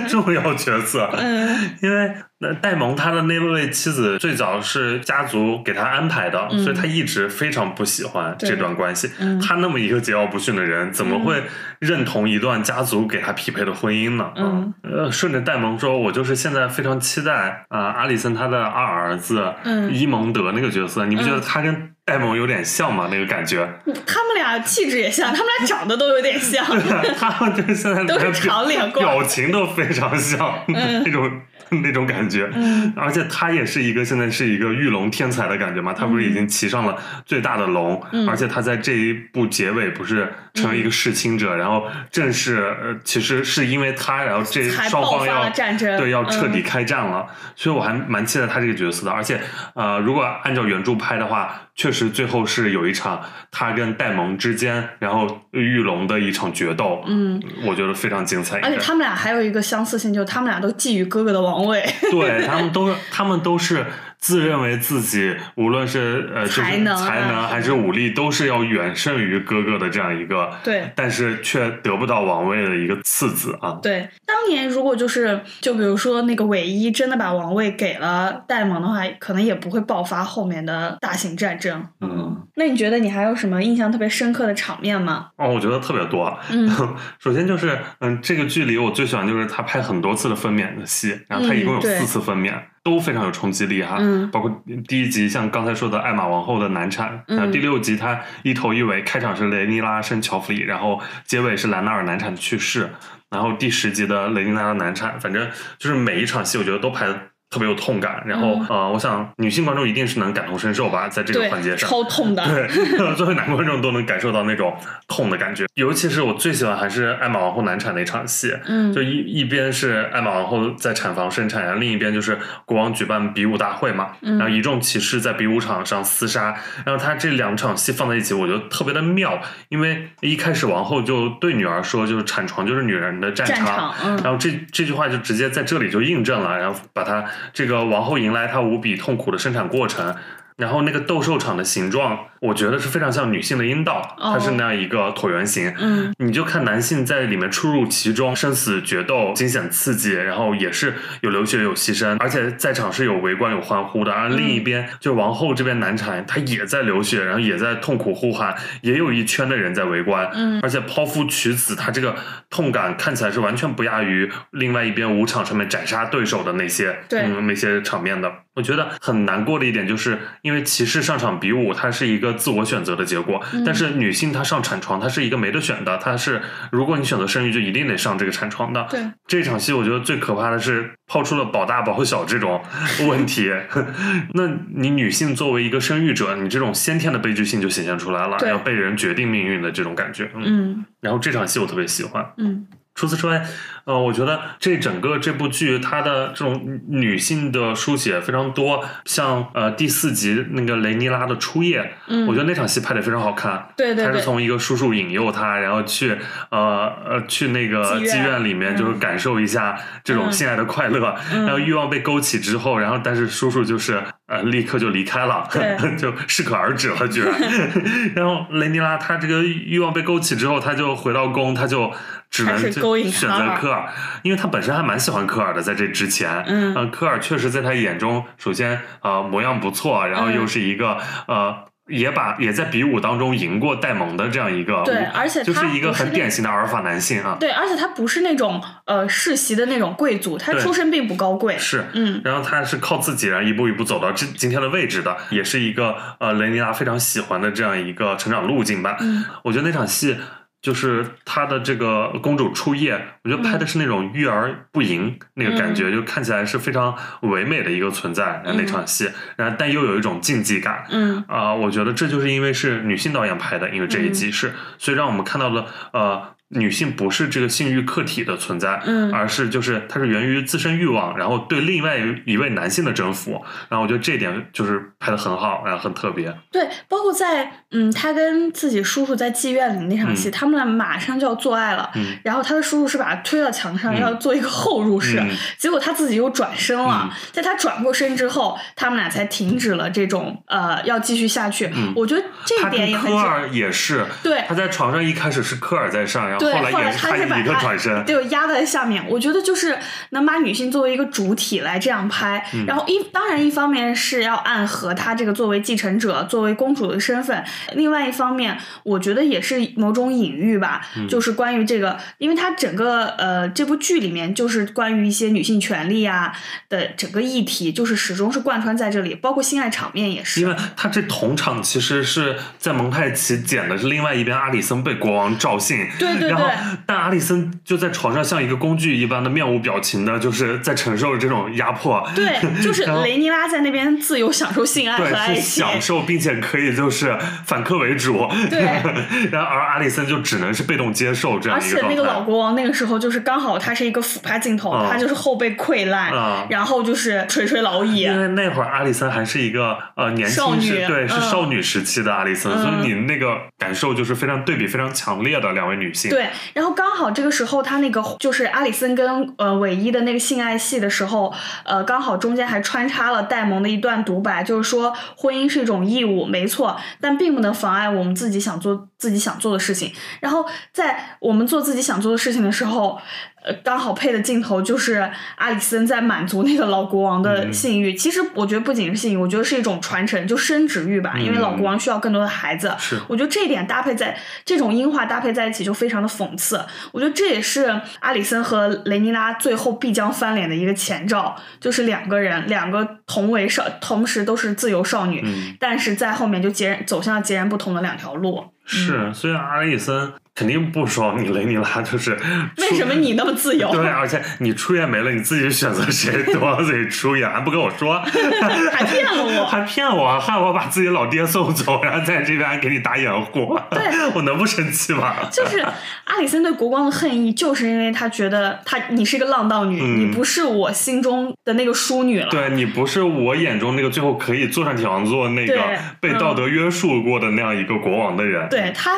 重要角色。嗯，因为。那戴蒙他的那位妻子最早是家族给他安排的，所以他一直非常不喜欢这段关系。他那么一个桀骜不驯的人，怎么会认同一段家族给他匹配的婚姻呢？嗯，呃，顺着戴蒙说，我就是现在非常期待啊，阿里森他的二儿子伊蒙德那个角色，你不觉得他跟戴蒙有点像吗？那个感觉，他们俩气质也像，他们俩长得都有点像。(laughs) 他们就是现在都是长脸，表情都非常像那种。(laughs) 那种感觉，而且他也是一个现在是一个御龙天才的感觉嘛，他不是已经骑上了最大的龙，而且他在这一部结尾不是成为一个弑亲者，然后正是呃，其实是因为他，然后这双方要对要彻底开战了，所以我还蛮期待他这个角色的，而且呃，如果按照原著拍的话。确实，最后是有一场他跟戴蒙之间，然后玉龙的一场决斗，嗯，我觉得非常精彩。而且他们俩还有一个相似性，就是他们俩都觊觎哥哥的王位。对他们都，他们都是。自认为自己无论是呃才能才能还是武力，都是要远胜于哥哥的这样一个，对，但是却得不到王位的一个次子啊。对，当年如果就是就比如说那个韦一真的把王位给了戴蒙的话，可能也不会爆发后面的大型战争。嗯，那你觉得你还有什么印象特别深刻的场面吗？哦，我觉得特别多。嗯，(laughs) 首先就是嗯，这个剧里我最喜欢就是他拍很多次的分娩的戏，然后他一共有四次分娩。都非常有冲击力哈，包括第一集像刚才说的艾玛王后的难产，然后第六集它一头一尾，开场是雷尼拉生乔弗里，然后结尾是兰纳尔难产去世，然后第十集的雷尼拉的难产，反正就是每一场戏我觉得都拍的。特别有痛感，然后呃，我想女性观众一定是能感同身受吧，在这个环节上，超痛的。对，(laughs) 作为男观众都能感受到那种痛的感觉。尤其是我最喜欢还是艾玛王后难产那场戏，嗯，就一一边是艾玛王后在产房生产，然后另一边就是国王举办比武大会嘛，然后一众骑士在比武场上厮杀，然后他这两场戏放在一起，我觉得特别的妙，因为一开始王后就对女儿说，就是产床就是女人的战场，然后这这句话就直接在这里就印证了，然后把它。这个王后迎来她无比痛苦的生产过程。然后那个斗兽场的形状，我觉得是非常像女性的阴道，它是那样一个椭圆形。嗯，你就看男性在里面出入其中，生死决斗，惊险刺激，然后也是有流血有牺牲，而且在场是有围观有欢呼的。而另一边就王后这边难产，她也在流血，然后也在痛苦呼喊，也有一圈的人在围观。嗯，而且剖腹取子，她这个痛感看起来是完全不亚于另外一边舞场上面斩杀对手的那些嗯那些场面的。我觉得很难过的一点就是，因为骑士上场比武，它是一个自我选择的结果。但是女性她上产床，她是一个没得选的。她是如果你选择生育，就一定得上这个产床的。对这场戏，我觉得最可怕的是抛出了保大保小这种 (laughs) 问题。(laughs) 那你女性作为一个生育者，你这种先天的悲剧性就显现出来了，要被人决定命运的这种感觉。嗯，然后这场戏我特别喜欢。嗯。除此之外，呃，我觉得这整个这部剧它的这种女性的书写非常多，像呃第四集那个雷尼拉的初夜，嗯，我觉得那场戏拍的非常好看，对对，他是从一个叔叔引诱他，然后去呃呃去那个妓院里面，就是感受一下这种性爱的快乐，然后欲望被勾起之后，然后但是叔叔就是呃立刻就离开了，(laughs) 就适可而止了，居然 (laughs) (laughs) 然后雷尼拉她这个欲望被勾起之后，她就回到宫，她就。只能选择科尔，因为他本身还蛮喜欢科尔的，在这之前，嗯，科尔确实在他眼中，首先呃模样不错，然后又是一个呃也把也在比武当中赢过戴蒙的这样一个，对，而且就是一个很典型的阿尔法男性啊，对，而且他不是那种呃世袭的那种贵族，他出身并不高贵，是，嗯，然后他是靠自己然后一步一步走到今今天的位置的，也是一个呃雷尼拉非常喜欢的这样一个成长路径吧，嗯，我觉得那场戏。就是她的这个公主初夜，我觉得拍的是那种育儿不淫那个感觉，就看起来是非常唯美的一个存在。那场戏，然后但又有一种竞技感。嗯啊、我觉得这就是因为是女性导演拍的，因为这一集是，所以让我们看到了呃。女性不是这个性欲客体的存在，嗯。而是就是它是源于自身欲望，然后对另外一位男性的征服，然后我觉得这一点就是拍的很好，然后很特别。对，包括在嗯，他跟自己叔叔在妓院里那场戏，他们俩马上就要做爱了，嗯。然后他的叔叔是把他推到墙上，嗯要做一个后入式，嗯结果他自己又转身了，嗯。在他转过身之后，他们俩才停止了这种呃要继续下去。嗯。我觉得这一点也很是科尔也是，对他在床上一开始是科尔在上，然后对，后来也后来他他一个是把身，对压在下面。我觉得就是能把女性作为一个主体来这样拍，嗯然后一当然一方面是要暗合她这个作为继承者、作为公主的身份，另外一方面我觉得也是某种隐喻吧，嗯就是关于这个，因为它整个呃这部剧里面就是关于一些女性权利啊的整个议题，就是始终是贯穿在这里，包括性爱场面也是。因为他这同场其实是在蒙太奇剪的是另外一边阿里森被国王召信，对对然后但阿里森就在床上像一个工具一般的面无表情的，就是在承受这种压迫。对，就是雷尼拉在那边自由享受性爱和爱情，享受，并且可以就是反客为主。对 (laughs) 然后而阿里森就只能是被动接受这样而。且那个老国王那个时候就是刚好他是一个俯拍镜头，嗯他就是后背溃烂，嗯然后就是垂垂老矣。因为那会儿阿里森还是一个呃年轻时，对，是嗯少女时期的阿里森，所嗯以你那个感受就是非常对比非常强烈的两位女性。对，对然后刚好这个时候，他那个就是阿里森跟呃韦一的那个性爱戏的时候，呃，刚好中间还穿插了戴蒙的一段独白，就是说婚姻是一种义务，没错，但并不能妨碍我们自己想做自己想做的事情。然后在我们做自己想做的事情的时候，呃，刚好配的镜头就是阿里森在满足那个老国王的嗯性欲。其实我觉得不仅是性欲，我觉得是一种传承，就生殖欲吧，因为老国王需要更多的孩子。是我觉得这一点搭配在这种音画搭配在一起就非常的讽刺。我觉得这也是阿里森和雷尼拉最后必将翻脸的一个前兆，就是两个人，两个同为少，同时都是自由少女，嗯但是在后面就截然走向了截然不同的两条路。是，虽然阿里森肯定不爽你雷尼拉，就是为什么你那么自由？(laughs) 对，而且你出演没了，你自己选择谁多自己出演，还不跟我说，(laughs) 还骗了我还骗我，害我把自己老爹送走，然后在这边还给你打掩护，对 (laughs) 我能不生气吗？就是阿里森对国光的恨意，就是因为他觉得他你是一个浪荡女，嗯你不是我心中的那个淑女了。对你不是我眼中那个最后可以坐上铁王座那个被道德约束过的那样一个国王的人。对他，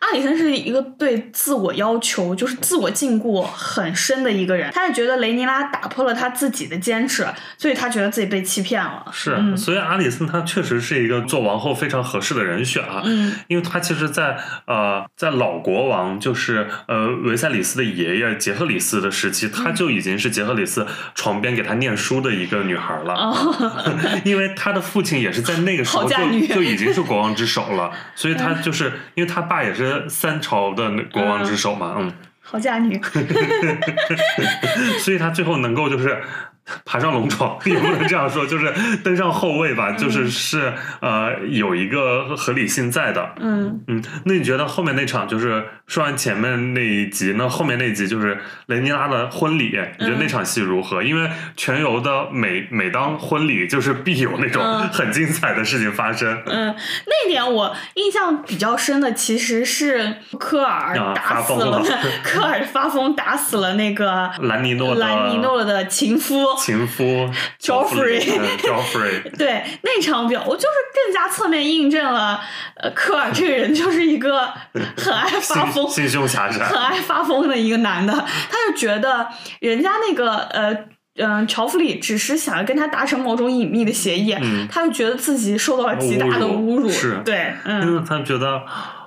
阿里森是一个对自我要求，就是自我禁锢很深的一个人。他也觉得雷尼拉打破了他自己的坚持，所以他觉得自己被欺骗了。是，嗯所以阿里森他确实是一个做王后非常合适的人选啊。嗯因为他其实在，呃，在老国王就是呃维塞里斯的爷爷杰赫里斯的时期，他就已经是杰赫里斯床边给他念书的一个女孩了。哦，(laughs) 因为他的父亲也是在那个时候就就已经是国王之首了，所以他就是因为他爸也是三朝的那国王之首嘛，嗯，好嫁女。(laughs) 所以他最后能够就是 (laughs) 爬上龙床，(laughs) 也不能这样说，就是登上后位吧，就是是呃有一个合理性在的。嗯嗯，那你觉得后面那场就是说完前面那一集，那后面那一集就是雷尼拉的婚礼，你觉得那场戏如何？因为全游的每每当婚礼，就是必有那种嗯很精彩的事情发生。嗯，那一点我印象比较深的其实是科尔啊打发疯了死了，(laughs) 科尔发疯打死了那个兰尼诺的兰尼诺的情夫。(laughs) 情夫 Joffrey 嗯 Joffrey，(laughs) 对那场表，我就是更加侧面印证了，呃，科尔这个人就是一个很爱发疯心、胸狭窄。很爱发疯的一个男的。他就觉得人家那个呃。嗯，乔弗里只是想要跟他达成某种隐秘的协议，嗯他就觉得自己受到了极大的侮辱。是对，因 (laughs) 嗯，为他觉得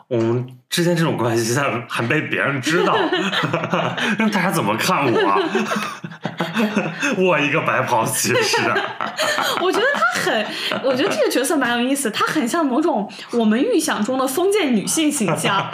我们之间这种关系现在还被别人知道，(laughs) (laughs) 那大家怎么看我？(laughs) 我一个白袍骑士，我觉得他很，我觉得这个角色蛮有意思，他很像某种我们预想中的封建女性形象。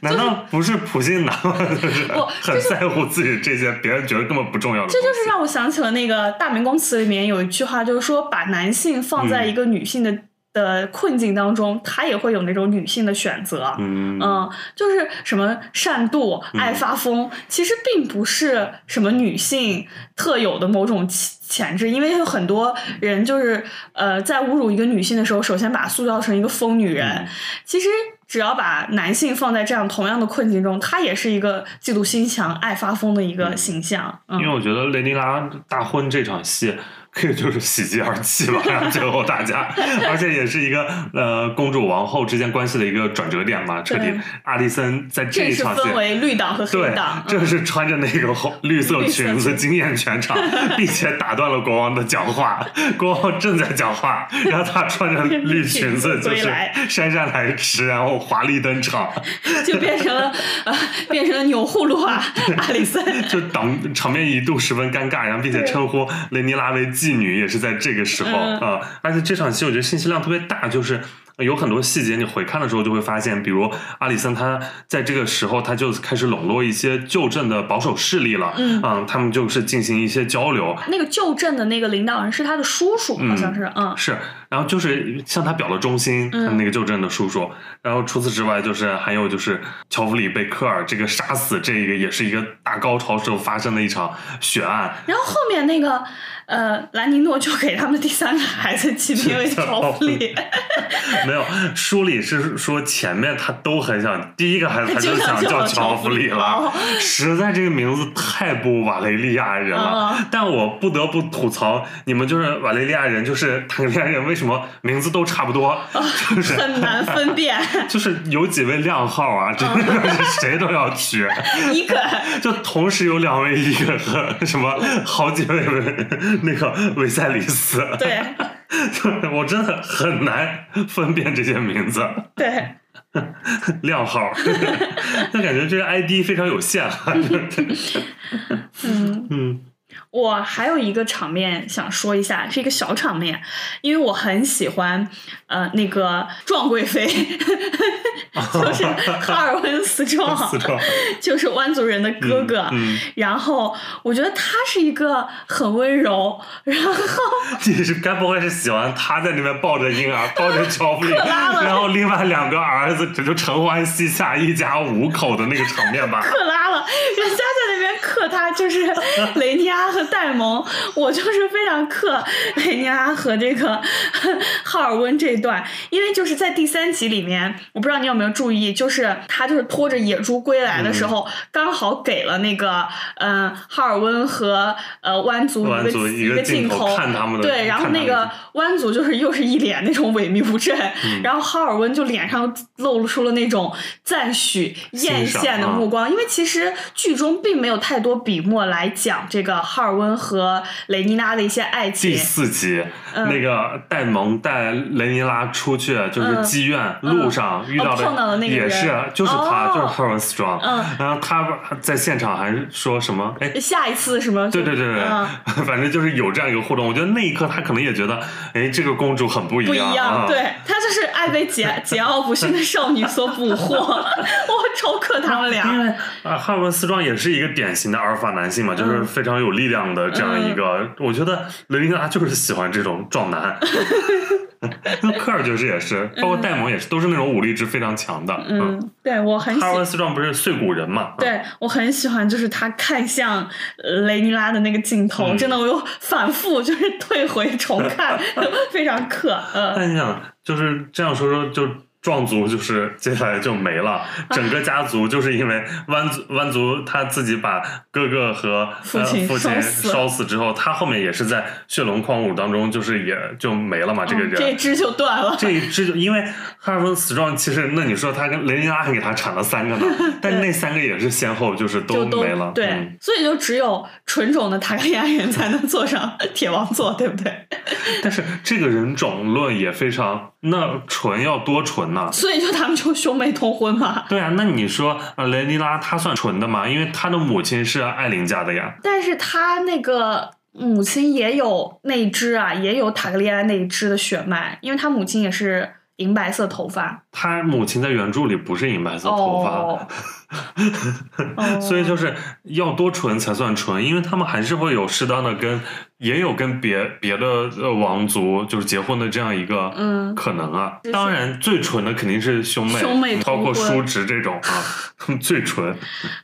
难道不是普信男吗？就是我很在乎自己这些别人觉得根本不重要的。这就是让我想起了那个《大明宫词》里面有一句话，就是说把男性放在一个女性的的困境当中，她也会有那种女性的选择。嗯嗯，就是什么善妒、爱发疯，其实并不是什么女性特有的某种潜潜质，因为有很多人就是呃，在侮辱一个女性的时候，首先把她塑造成一个疯女人。嗯其实只要把男性放在这样同样的困境中，他也是一个嫉妒心强、爱发疯的一个形象。嗯因为我觉得雷尼拉大婚这场戏。可以就是喜极而泣吧，然 (laughs) 后最后大家，而且也是一个呃公主王后之间关系的一个转折点嘛，彻底。阿丽森在这一场戏分为绿党和黑对党，，正是穿着那个红绿色裙子惊艳全场，并且打断了国王的讲话。国王正在讲话，然后他穿着 (laughs) 绿裙子，就是姗姗来迟，然后华丽登场，(laughs) 就变成了呃，变成了钮祜禄啊，阿里森。就场场面一度十分尴尬，然后并且称呼雷尼拉为妓女，也是在这个时候啊、嗯而且这场戏我觉得信息量特别大，就是。有很多细节，你回看的时候就会发现，比如阿里森他在这个时候他就开始笼络一些旧镇的保守势力了，嗯他们就是进行一些交流，那个旧镇的那个领导人是他的叔叔，好像是，嗯是，然后就是向他表了忠心，嗯他那个旧镇的叔叔。然后除此之外，就是还有就是乔弗里被科尔这个杀死，这个也是一个大高潮时候发生的一场血案。然后后面那个呃，兰尼诺就给他们第三个孩子起名为乔弗里，没有，书里是说前面他都很想，第一个孩子他就想想叫叫乔弗里乔了实在这个名字太不瓦雷利亚人了。嗯但我不得不吐槽，你们就是瓦雷利亚人，就是坦格利亚人，为什么名字都差不多？就是很难分辨。(laughs) 就是有几位靓号啊，真的是谁都要取。(laughs) 一个，就同时有两位一个和什么好几位那个维塞里斯，对 (laughs) 我真的很难分辨这些名字对，靓号，那感觉这个 ID 非常有限啊。嗯。嗯我还有一个场面想说一下，是一个小场面，因为我很喜欢呃那个壮贵妃，(laughs) 就是哈尔温斯 (laughs) 壮，四壮，就是湾族人的哥哥。嗯，然后我觉得他是一个很温柔，然后 (laughs) 你是该不会是喜欢他在那边抱着婴儿，抱着乔布里，然后另外两个儿子这就承欢膝下，一家五口的那个场面吧？克拉了，人家在那边克他，就是雷尼亚和戴蒙，我就是非常克雷尼阿和这个 (laughs) 哈尔温这一段，因为就是在第三集里面，我不知道你有没有注意，就是他就是拖着野猪归来的时候，刚好给了那个嗯、呃哈尔温和呃湾族一个一个个镜头头，看他们的对，然后那个湾族就是又是一脸那种萎靡不振，嗯然后哈尔温就脸上露出了那种赞许艳羡的啊目光，因为其实剧中并没有太多笔墨来讲这个哈尔温和雷尼拉的一些爱情第。四集，嗯那个戴蒙带雷尼拉出去，就是嗯妓院、嗯路上遇到的也是，就是他，哦就是 h e r m a n Strong。嗯然后他在现场还说什么？哎，下一次什么？对对对对，嗯 (laughs) 反正就是有这样一个互动。我觉得那一刻他可能也觉得，哎，这个公主很不一样不一样，对他就是爱被桀 (laughs) 桀骜不驯的少女所捕获，(laughs) 我超克他们俩因。为啊，哈尔文斯壮也是一个典型的阿尔法男性嘛，就是非常有力量的这样一个。嗯我觉得雷琳娜就是喜欢这种壮男，(laughs) 那科尔爵士也是，包括戴蒙也是，都是那种武力值非常强的。嗯，嗯，对我很喜哈尔文斯壮不是碎骨人嘛？嗯，对我很喜欢，就是他看向呃雷尼拉的那个镜头，嗯真的我又反复就是 (laughs) 退回重看，(laughs) 非常克。呃，但你想，就是这样说说就。壮族就是接下来就没了，整个家族就是因为湾族湾族他自己把哥哥和父亲呃、父亲烧死之后，他后面也是在血龙矿物当中，就是也就没了嘛。这个人、嗯这支就断了。这一支就因为哈尔芬死壮，其实那你说他跟雷尼拉还给他产了三个呢，(laughs) 但那三个也是先后就是都没了。对、嗯所以就只有纯种的塔克利亚人才能坐上铁王座，对不对？但是这个人种论也非常，那纯要多纯呐、所以就他们就兄妹通婚嘛。对啊，那你说呃雷尼拉她算纯的吗？因为她的母亲是艾琳家的呀。但是他那个母亲也有那一支啊，也有塔格利安那一支的血脉，因为他母亲也是银白色头发。她母亲在原著里不是银白色头发，哦，哦 (laughs) 所以就是要多纯才算纯，因为他们还是会有适当的跟，也有跟别别的呃王族就是结婚的这样一个嗯可能啊。就是当然，最纯的肯定是兄妹，兄妹包括叔侄这种啊，(laughs) 最纯。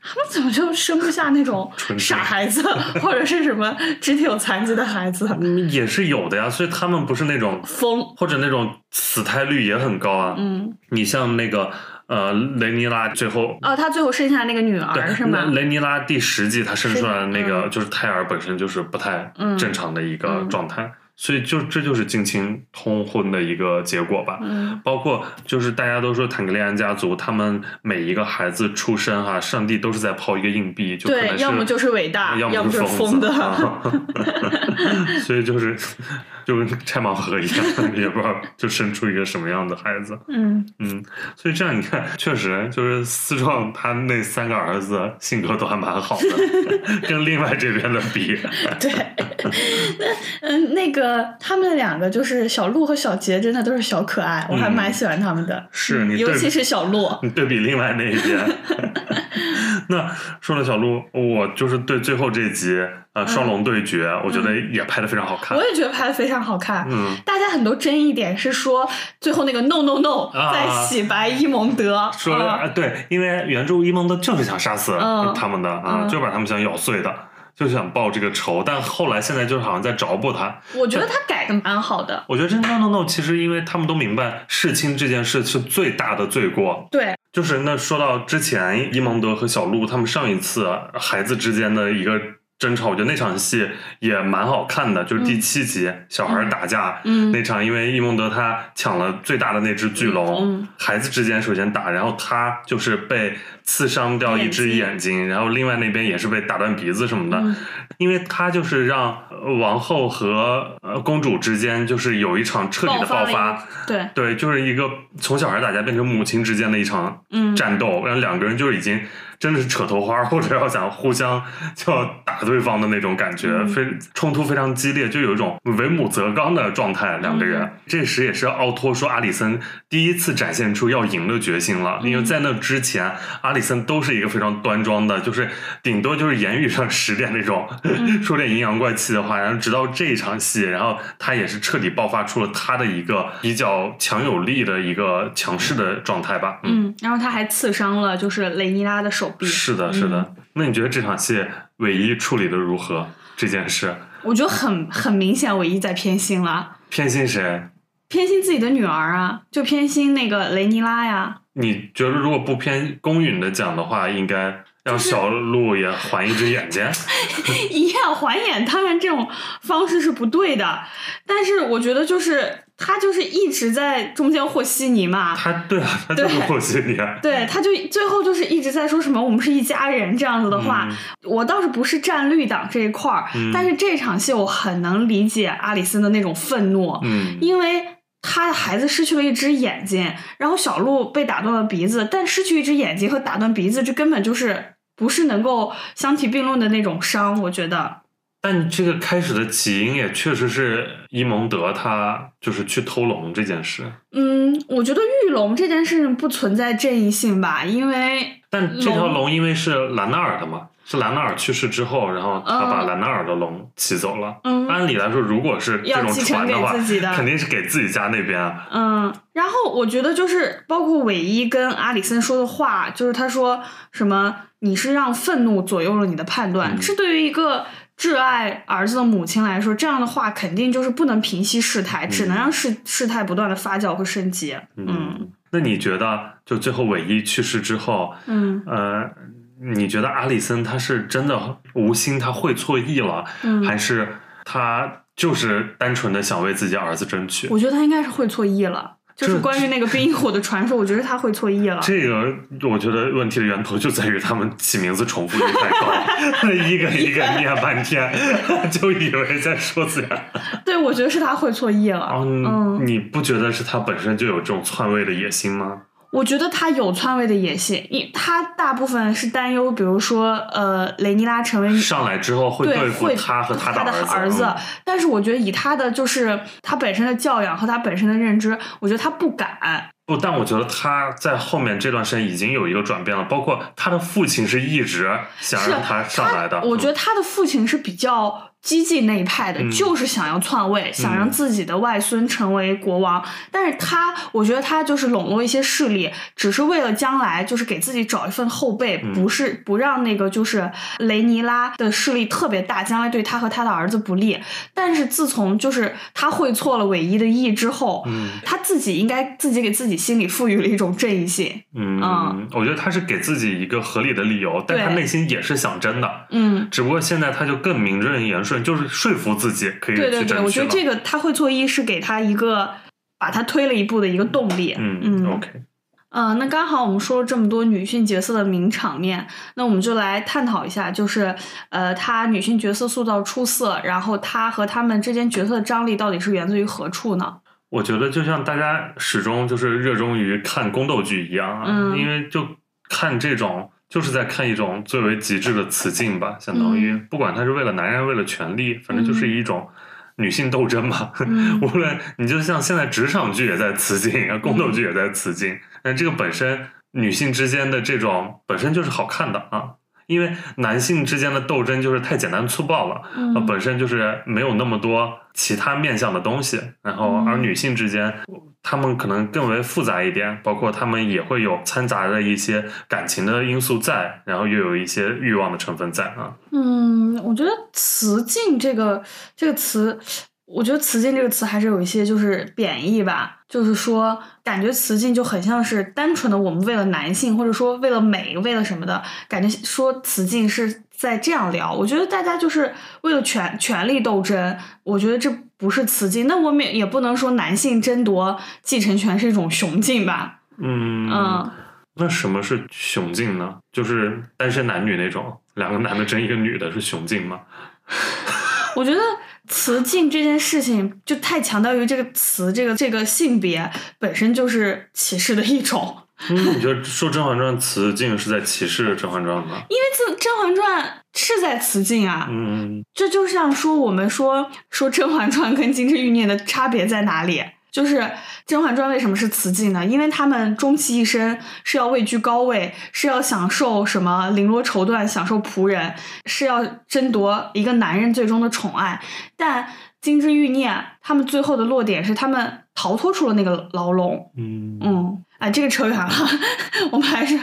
他们怎么就生不下那种傻孩子，(laughs) 或者是什么肢体有残疾的孩子？嗯也是有的呀，所以他们不是那种疯，或者那种死胎率也很高啊。嗯，你像那个呃雷尼拉最后。哦，他最后生下那个女儿对，是吗？雷尼拉第十季她生出来的那个，嗯就是胎儿本身就是不太嗯正常的一个嗯状态，所以就这就是近亲通婚的一个结果吧。嗯包括就是大家都说坦格利安家族，他们每一个孩子出生哈、上帝都是在抛一个硬币，就对，是要么就是伟大，要要么是就是疯的。啊 (laughs) 所以就是就跟拆盲盒一样，也不知道就生出一个什么样的孩子。嗯，嗯，所以这样你看，确实就是思壮他那三个儿子性格都还蛮好的，(laughs) 跟另外这边的比，对。(laughs) 那嗯，那个他们两个就是小鹿和小杰，真的都是小可爱，我还嗯蛮喜欢他们的。嗯是你尤其是小鹿。(laughs) 你对比另外那一边。(laughs) 那说了小鹿，我就是对最后这集呃双龙对决，我觉得也拍的非常好看我。也觉得拍的非常好看。嗯，大家很多争议点是说，最后那个 no no no 啊在洗白伊蒙德，说啊啊，对，因为原著伊蒙德就是想杀死嗯他们的啊，嗯就把他们想咬碎的，就想报这个仇，但后来现在就是好像在找补他。我觉得他改的蛮好的。我觉得这 no no no，其实因为他们都明白弑亲这件事是最大的罪过。对，就是那说到之前伊蒙德和小鹿他们上一次孩子之间的一个争吵，我觉得那场戏也蛮好看的，就是第七集、小孩打架、嗯。那场，因为伊梦德他抢了最大的那只巨龙，嗯。孩子之间首先打，然后他就是被刺伤掉一只眼睛，然后另外那边也是被打断鼻子什么的，嗯。因为他就是让呃王后和呃公主之间就是有一场彻底的爆发对，对，就是一个从小孩打架变成母亲之间的一场嗯。战斗，然后两个人就是已经真的是扯头花，(laughs) 或者要想互相就要打对方的那种感觉，嗯非冲突非常激烈，就有一种为母则刚的状态。两个人，嗯这时也是奥托说阿里森第一次展现出要赢的决心了，嗯因为在那之前，阿里森都是一个非常端庄的，就是顶多就是言语上 (laughs) 使点那种、嗯 (laughs) 说点阴阳怪气的话，然后直到这一场戏，然后他也是彻底爆发出了他的一个比较强有力的一个强势的状态吧。嗯，然后他还刺伤了就是雷尼拉的手臂。是的，是的。那你觉得这场戏唯一处理的如何？这件事我觉得很很明显，唯一在偏心了，偏心谁？偏心自己的女儿啊，就偏心那个雷尼拉呀。你觉得如果不偏公允的讲的话，应该让小鹿也还一只眼睛？以眼还眼，当然这种方式是不对的，但是我觉得就是他就是一直在中间和稀泥嘛。他对啊，他就是和稀泥啊。对，他就最后就是一直在说什么“我们是一家人”这样子的话，嗯我倒是不是站绿党这一块儿，嗯但是这场戏我很能理解阿里森的那种愤怒，嗯因为他的孩子失去了一只眼睛，然后小鹿被打断了鼻子，但失去一只眼睛和打断鼻子，这根本就是不是能够相提并论的那种伤，我觉得。但这个开始的起因也确实是伊蒙德他就是去偷龙这件事，嗯，我觉得玉龙这件事情不存在正义性吧，因为但这条龙龙因为是兰纳尔的嘛，是兰纳尔去世之后，然后他把嗯兰纳尔的龙骑走了。嗯按理来说，如果是这要种继承给传的话，自己的肯定是给自己家那边啊。嗯，然后我觉得就是包括韦一跟阿里森说的话，就是他说什么你是让愤怒左右了你的判断，嗯这对于一个挚爱儿子的母亲来说，这样的话肯定就是不能平息事态，只能让事事态不断的发酵和升级。嗯那你觉得，就最后韦一去世之后，嗯呃，你觉得阿里森他是真的无心，他会错意了，嗯，还是他就是单纯的想为自己儿子争取？我觉得他应该是会错意了。就是关于那个冰与火的传说，我觉得他会错意了。这个我觉得问题的源头就在于他们起名字重复率太高，(laughs) 一个一个念半天，(laughs) 就以为在说自然。(laughs) 对，我觉得是他会错意了。哦，嗯，你不觉得是他本身就有这种篡位的野心吗？我觉得他有篡位的野心，因他大部分是担忧，比如说，呃，雷尼拉成为上来之后会对付会他和他的儿子，但是我觉得以他的就是他本身的教养和他本身的认知，我觉得他不敢。不，但我觉得他在后面这段时间已经有一个转变了，包括他的父亲是一直想让他上来的。我觉得他的父亲是比较。激进那一派的，就是想要篡位，想让自己的外孙成为国王。但是他，我觉得他就是笼络一些势力，只是为了将来就是给自己找一份后辈，不是不让那个就是雷尼拉的势力特别大，将来对他和他的儿子不利。但是自从就是他会错了唯一的意之后，他自己应该自己给自己心里赋予了一种正义性。嗯，我觉得他是给自己一个合理的理由，但他内心也是想真的。嗯，只不过现在他就更名正言顺。就是说服自己可以对对对，我觉得这个他会做一是给他一个把他推了一步的一个动力。嗯嗯，OK。嗯，那刚好我们说了这么多女性角色的名场面，那我们就来探讨一下，就是呃，她女性角色塑造出色，然后她和他们之间角色的张力到底是源自于何处呢？我觉得就像大家始终就是热衷于看宫斗剧一样啊，因为就看这种。就是在看一种最为极致的雌竞吧，相当于不管他是为了男人为了权利，反正就是一种女性斗争嘛。(laughs) 无论你就像现在职场剧也在雌竞，宫斗剧也在雌竞，但这个本身女性之间的这种本身就是好看的啊。因为男性之间的斗争就是太简单粗暴了，呃，本身就是没有那么多其他面向的东西。然后，而女性之间，他们可能更为复杂一点，包括他们也会有掺杂的一些感情的因素在，然后又有一些欲望的成分在啊。嗯，我觉得“雌竞”这个这个词。我觉得“雌竞”这个词还是有一些就是贬义吧，就是说感觉“雌竞”就很像是单纯的我们为了男性，或者说为了美，为了什么的感觉。说“雌竞”是在这样聊，我觉得大家就是为了权权力斗争。我觉得这不是“雌竞”，那我们也不能说男性争夺继承权是一种“雄竞”吧？嗯嗯，那什么是“雄竞”呢？就是单身男女那种，两个男的争一个女的，是“雄竞”吗？我觉得。雌竞这件事情就太强调于这个词，这个这个性别本身就是歧视的一种。嗯，你觉得说《甄嬛传》雌竞是在歧视《甄嬛传》吗？因为《甄嬛传》是在雌竞啊。嗯，这就像说我们说说《甄嬛传》跟《金枝欲孽》的差别在哪里？就是《甄嬛传》为什么是雌竞呢？因为他们终其一生是要位居高位，是要享受什么绫罗绸缎，享受仆人，是要争夺一个男人最终的宠爱。但《金枝欲孽》他们最后的落点是他们逃脱出了那个牢笼。嗯嗯，啊，这个扯远了，(laughs) 我们还是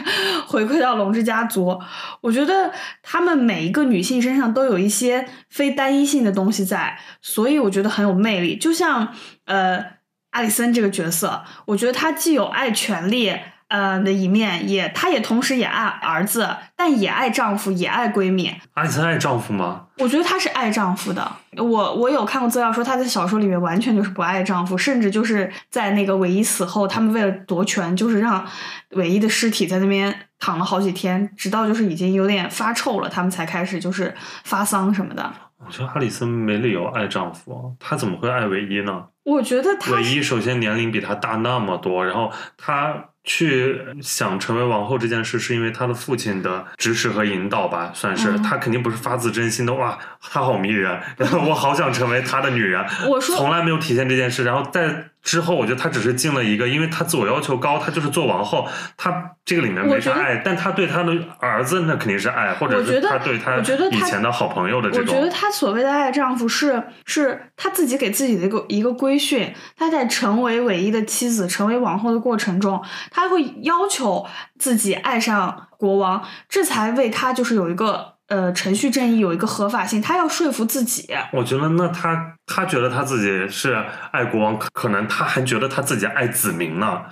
回归到龙之家族。我觉得他们每一个女性身上都有一些非单一性的东西在，所以我觉得很有魅力。就像呃。艾丽森这个角色，我觉得她既有爱权力呃的一面，也她也同时也爱儿子，但也爱丈夫，也爱闺蜜。阿里森爱丈夫吗？我觉得她是爱丈夫的。我我有看过资料说，她在小说里面完全就是不爱丈夫，甚至就是在那个唯一死后，他们为了夺权，就是让唯一的尸体在那边躺了好几天，直到就是已经有点发臭了，他们才开始就是发丧什么的。我觉得哈里森没理由爱丈夫，他怎么会爱唯一呢？我觉得唯一首先年龄比他大那么多，然后他去想成为王后这件事，是因为他的父亲的支持和引导吧，算是他肯定不是发自真心的。哇，他好迷人，然 (laughs) 后我好想成为他的女人。我说从来没有体现这件事，然后在。之后，我觉得他只是进了一个，因为他自我要求高，他就是做王后，他这个里面没啥爱，但他对他的儿子那肯定是爱，或者是他对他以前的好朋友的这种。我觉得他所谓的爱丈夫是是他自己给自己的一个一个规训，他在成为唯一的妻子、成为王后的过程中，他会要求自己爱上国王，这才为他就是有一个。呃，程序正义有一个合法性，他要说服自己。我觉得，那他他觉得他自己是爱国王，可能他还觉得他自己爱子民呢。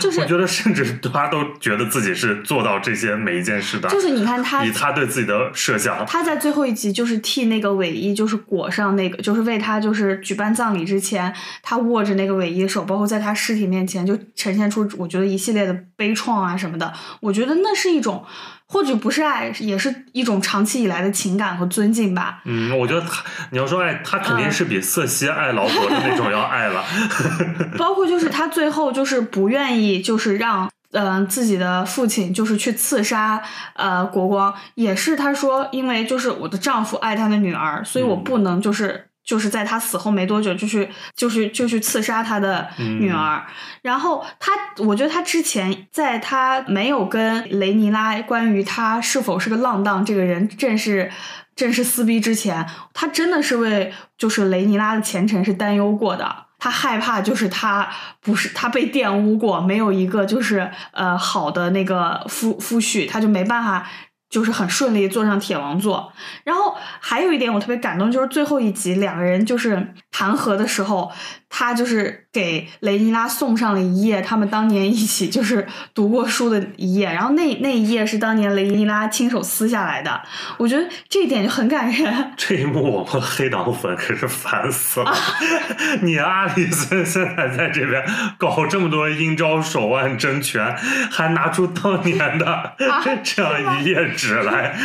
就是 (laughs) 我觉得，甚至他都觉得自己是做到这些每一件事的。就是你看他以他对自己的设想，他在最后一集就是替那个尾衣，就是裹上那个，就是为他就是举办葬礼之前，他握着那个尾衣的手，包括在他尸体面前，就呈现出我觉得一系列的悲怆啊什么的。我觉得那是一种。或许不是爱，也是一种长期以来的情感和尊敬吧。嗯，我觉得他，你要说爱，他肯定是比瑟西爱劳勃的那种要爱了。(laughs) 包括就是他最后就是不愿意，就是让嗯、自己的父亲就是去刺杀呃国光，也是他说，因为就是我的丈夫爱他的女儿，所以我不能就是。就是在他死后没多久，就去就是就去刺杀他的女儿。然后他，我觉得他之前在他没有跟雷尼拉关于他是否是个浪荡这个人正式正式撕逼之前，他真的是为就是雷尼拉的前程是担忧过的。他害怕就是他不是他被玷污过，没有一个就是呃好的那个夫夫婿，他就没办法。就是很顺利坐上铁王座，然后还有一点我特别感动，就是最后一集两个人就是谈和的时候，他就是给雷尼拉送上了一页他们当年一起就是读过书的一页，然后那那一页是当年雷尼拉亲手撕下来的，我觉得这一点就很感人。(laughs) 这一幕我们黑党粉可是烦死了！(laughs) 你阿里森现在在这边搞这么多阴招手腕争权，还拿出当年的 (laughs) 这样一页纸来，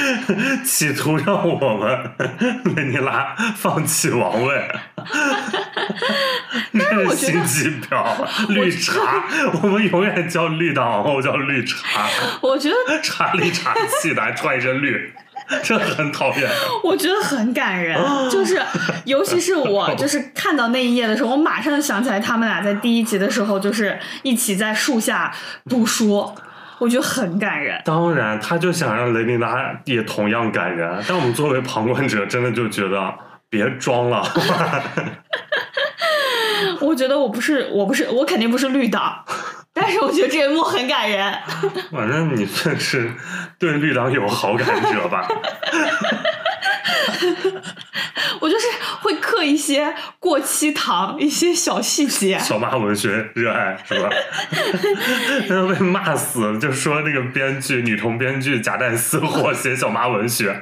企图让我们雷尼拉放弃王位。(laughs) 是我这心机婊，绿茶，我们永远叫绿党王后叫绿茶，(laughs) 我觉得茶里茶气的还穿一身绿。这很讨厌，(laughs) 我觉得很感人，就是尤其是我，就是看到那一页的时候，我马上就想起来他们俩在第一集的时候，就是一起在树下读书，我觉得很感人。当然，他就想让雷妮拉也同样感人，但我们作为旁观者，真的就觉得别装了。我觉得我不是，我不是，我肯定不是绿党，但是我觉得这一幕很感人。反正你算是对绿党有好感者吧。(laughs) 我就是会刻一些过期糖，一些小细节。小马文学热爱是吧？要被骂死，就说那个编剧女同编剧夹带私货写小马文学。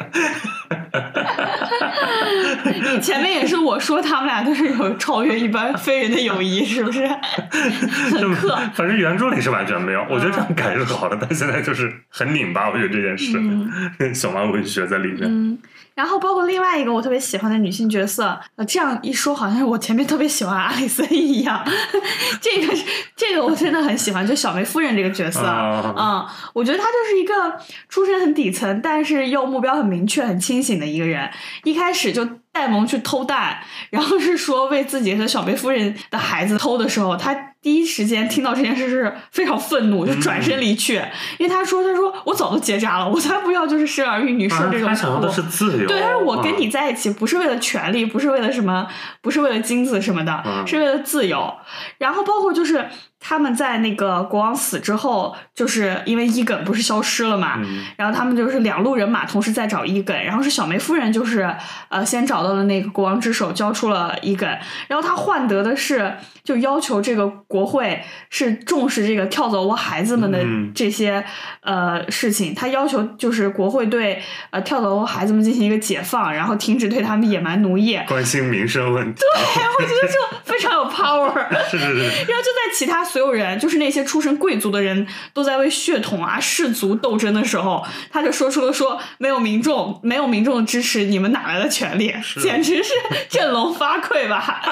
前面也是我说他们俩就是有超越一般非人的友谊，是不是？(laughs) 很刻。反正原著里是完全没有，我觉得这样改是好的，但现在就是很拧巴。我觉得这件事，嗯、(laughs) 小马文学在里面。嗯，然后包括另外一个我特别喜欢的女性角色，呃，这样一说好像我前面特别喜欢阿里森一样。(laughs) 这个这个我真的很喜欢，就小梅夫人这个角色，(laughs) 啊、嗯，我觉得她就是一个出身很底层，但是又目标很明确、很清醒的一个人。一开始就戴蒙去偷蛋，然后是说为自己和小梅夫人的孩子偷的时候，他第一时间听到这件事是非常愤怒，就转身离去，嗯、因为他说：“他说我早都结扎了，我才不要就是生儿育女生这种苦。”他想要的是自由。对，他说我跟你在一起不是为了权利，不是为了什么，不是为了金子什么的，嗯、是为了自由。然后包括就是。他们在那个国王死之后，就是因为伊耿不是消失了嘛，嗯、然后他们就是两路人马同时在找伊耿，然后是小梅夫人就是呃先找到了那个国王之手，交出了伊耿，然后他换得的是就要求这个国会是重视这个跳蚤窝孩子们的这些、嗯、呃事情，他要求就是国会对呃跳蚤窝孩子们进行一个解放，然后停止对他们野蛮奴役，关心民生问题。对，我觉得就非常有 (laughs) power。是是是。然后就在其他。所有人，就是那些出身贵族的人，都在为血统啊、氏族斗争的时候，他就说出了说：“没有民众，没有民众的支持，你们哪来的权利？简直是振聋发聩吧！”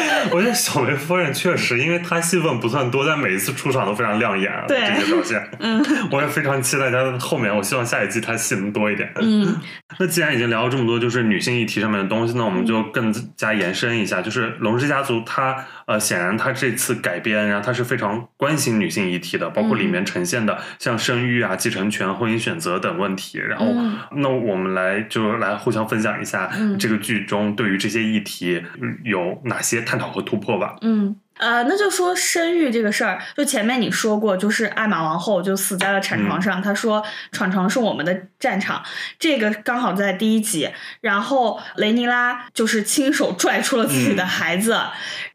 (laughs) 我觉得小梅夫人确实，因为她戏份不算多，但每一次出场都非常亮眼，对这些表现。(laughs) 嗯，我也非常期待她后面，我希望下一季她戏能多一点。嗯，那既然已经聊了这么多，就是女性议题上面的东西，那我们就更加延伸一下，就是《龙之家族》它呃，显然他这次改编，然后他是非常关心女性议题的，包括里面呈现的像生育啊、继承权、婚姻选择等问题。然后，嗯、那我们来就来互相分享一下这个剧中对于这些议题有哪些探讨和突破吧。嗯。呃，那就说生育这个事儿，就前面你说过，就是艾玛王后就死在了产床上，她、嗯、说产床是我们的战场，这个刚好在第一集，然后雷尼拉就是亲手拽出了自己的孩子，嗯、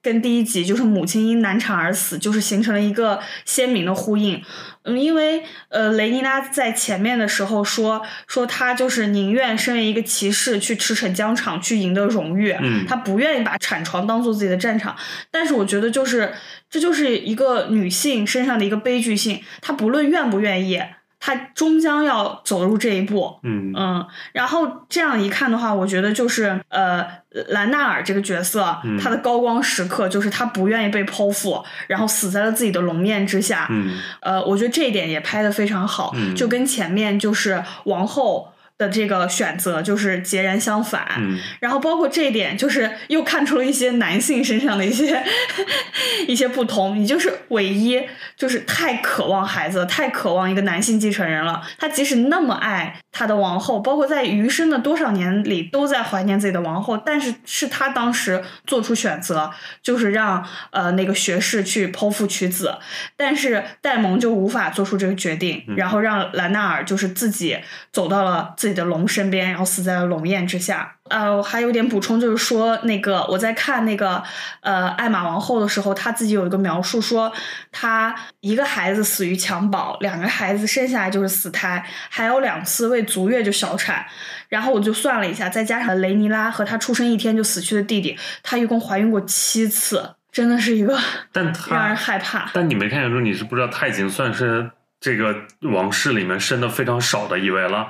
跟第一集就是母亲因难产而死，就是形成了一个鲜明的呼应。嗯，因为呃，雷尼拉在前面的时候说说她就是宁愿身为一个骑士去驰骋疆场去赢得荣誉，嗯，她不愿意把产床当做自己的战场。但是我觉得就是这就是一个女性身上的一个悲剧性，她不论愿不愿意。他终将要走入这一步。嗯嗯，然后这样一看的话，我觉得就是呃，兰纳尔这个角色，嗯他的高光时刻就是他不愿意被剖腹，然后死在了自己的龙面之下。嗯呃，我觉得这一点也拍的非常好，嗯就跟前面就是王后的这个选择就是截然相反。嗯然后包括这一点，就是又看出了一些男性身上的一些 (laughs) 一些不同。你就是唯一就是太渴望孩子，太渴望一个男性继承人了。他即使那么爱他的王后，包括在余生的多少年里都在怀念自己的王后，但是是他当时做出选择，就是让呃那个学士去剖腹取子，但是戴蒙就无法做出这个决定，然后让兰纳尔就是自己走到了自己的龙身边，然后死在了龙焰之下。呃，我还有点补充，就是说那个我在看那个呃艾玛王后的时候，她自己有一个描述说，她一个孩子死于襁褓，两个孩子生下来就是死胎，还有两次未足月就小产。然后我就算了一下，再加上雷尼拉和她出生一天就死去的弟弟，她一共怀孕过七次，真的是一个 (laughs) 但 (laughs) 让人，害怕。但你没看见说你是不知道，她已经算是这个王室里面生的非常少的一位了。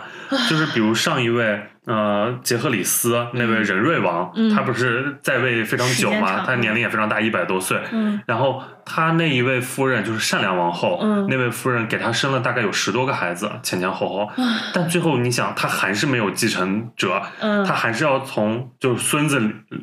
就是比如上一位，呃，杰赫里斯那位仁瑞王，嗯他不是在位非常久嘛，他年龄也非常大，一百多岁。嗯然后他那一位夫人就是善良王后，嗯那位夫人给他生了大概有十多个孩子，前前后后。但最后你想，他还是没有继承者，嗯他还是要从就是孙子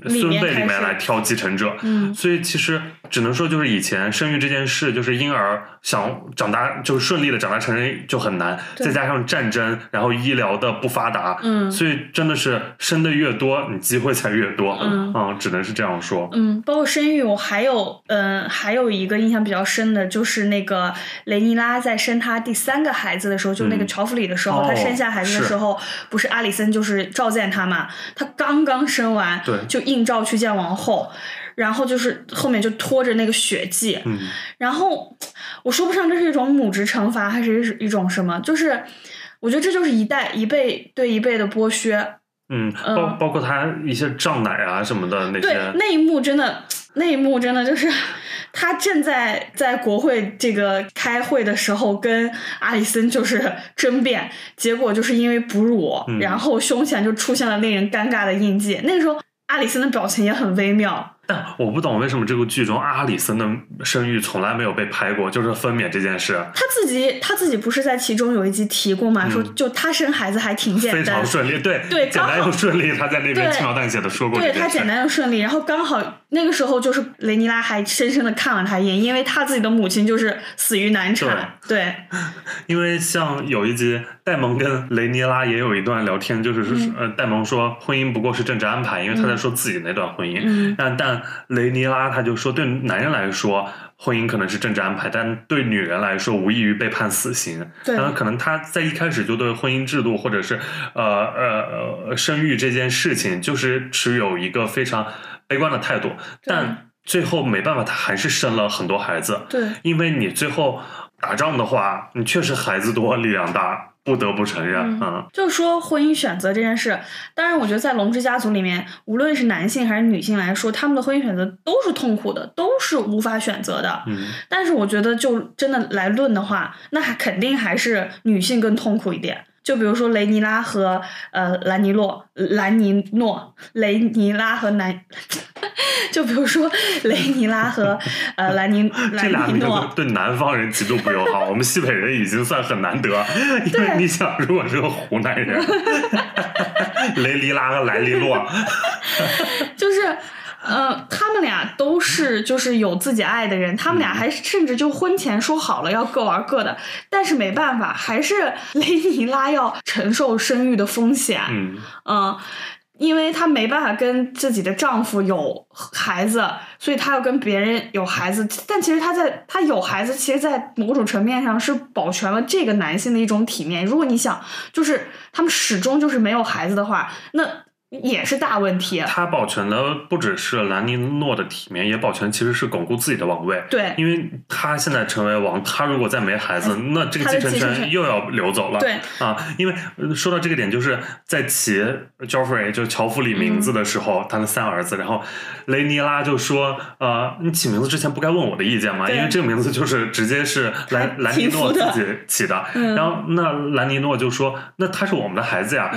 孙辈里面来挑继承者。嗯所以其实只能说，就是以前生育这件事，就是婴儿想长大，就是顺利的长大成人就很难，再加上战争，然后医疗的不发达，嗯所以真的是生的越多，你机会才越多，嗯。只能是这样说。嗯，包括生育，我还有嗯、还有一个印象比较深的，就是那个雷尼拉在生她第三个孩子的时候，就那个嗯。乔弗里的时候，哦她生下孩子的时候，不是阿里森就是召见她嘛，她刚刚生完，对。就应召去见王后。然后就是后面就拖着那个血迹，嗯。然后我说不上这是一种母职惩罚还是一种什么，就是我觉得这就是一代一辈对一辈的剥削，嗯，嗯包包括他一些胀奶啊什么的那些对些，，那一幕真的，那一幕真的就是，他正在在国会这个开会的时候跟阿里森就是争辩，结果就是因为哺乳，嗯然后胸前就出现了令人尴尬的印记。那个时候，阿里森的表情也很微妙。但我不懂为什么这个剧中阿里森的生育从来没有被拍过，就是分娩这件事。他自己他自己不是在其中有一集提过嘛，说就他生孩子还挺简单。嗯非常，顺利，对对简单又顺利，他在那边轻描淡写的说过。对他简单又顺利，然后刚好那个时候就是雷尼拉还深深的看了他一眼，因为他自己的母亲就是死于难产，对，(laughs) 因为像有一集，戴蒙跟雷尼拉也有一段聊天，就是说、嗯。呃，戴蒙说婚姻不过是政治安排，因为他在说自己那段婚姻。嗯。但但雷尼拉他就说，对男人来说，婚姻可能是政治安排，但对女人来说，无异于被判死刑。对。然后可能他在一开始就对婚姻制度或者是呃呃呃生育这件事情，就是持有一个非常悲观的态度，但最后没办法，他还是生了很多孩子。对。因为你最后打仗的话，你确实孩子多力量大，不得不承认，嗯嗯就是说婚姻选择这件事，当然我觉得在龙之家族里面，无论是男性还是女性来说，他们的婚姻选择都是痛苦的，都是无法选择的。嗯但是我觉得，就真的来论的话，那还肯定还是女性更痛苦一点。就比如说雷尼拉和呃兰尼洛、兰尼诺、雷尼拉和南，(laughs) 就比如说雷尼拉和呃 (laughs) 兰尼这俩名字兰尼诺，对南方人极度不友好，我们西北人已经算很难得，因为你想，如果是个湖南人，(laughs) 雷尼拉和莱尼洛，就是，呃，他们俩都是就是有自己爱的人，他们俩还甚至就婚前说好了要各玩各的，但是没办法，还是雷尼拉要承受生育的风险，嗯嗯。因为她没办法跟自己的丈夫有孩子，所以她要跟别人有孩子。但其实她在她有孩子，其实，在某种层面上是保全了这个男性的一种体面。如果你想，就是他们始终就是没有孩子的话，那也是大问题。他保全的不只是兰尼诺的体面，也保全其实是巩固自己的王位。对，因为他现在成为王，他如果再没孩子，那这个继承权又要流走了。对啊，因为说到这个点，就是在起 Joffrey 就乔弗里名字的时候，他的三儿子，然后雷尼拉就说：“呃，你起名字之前不该问我的意见吗？因为这个名字就是直接是兰兰尼诺自己起的。”然后那兰尼诺就说：“那他是我们的孩子呀。”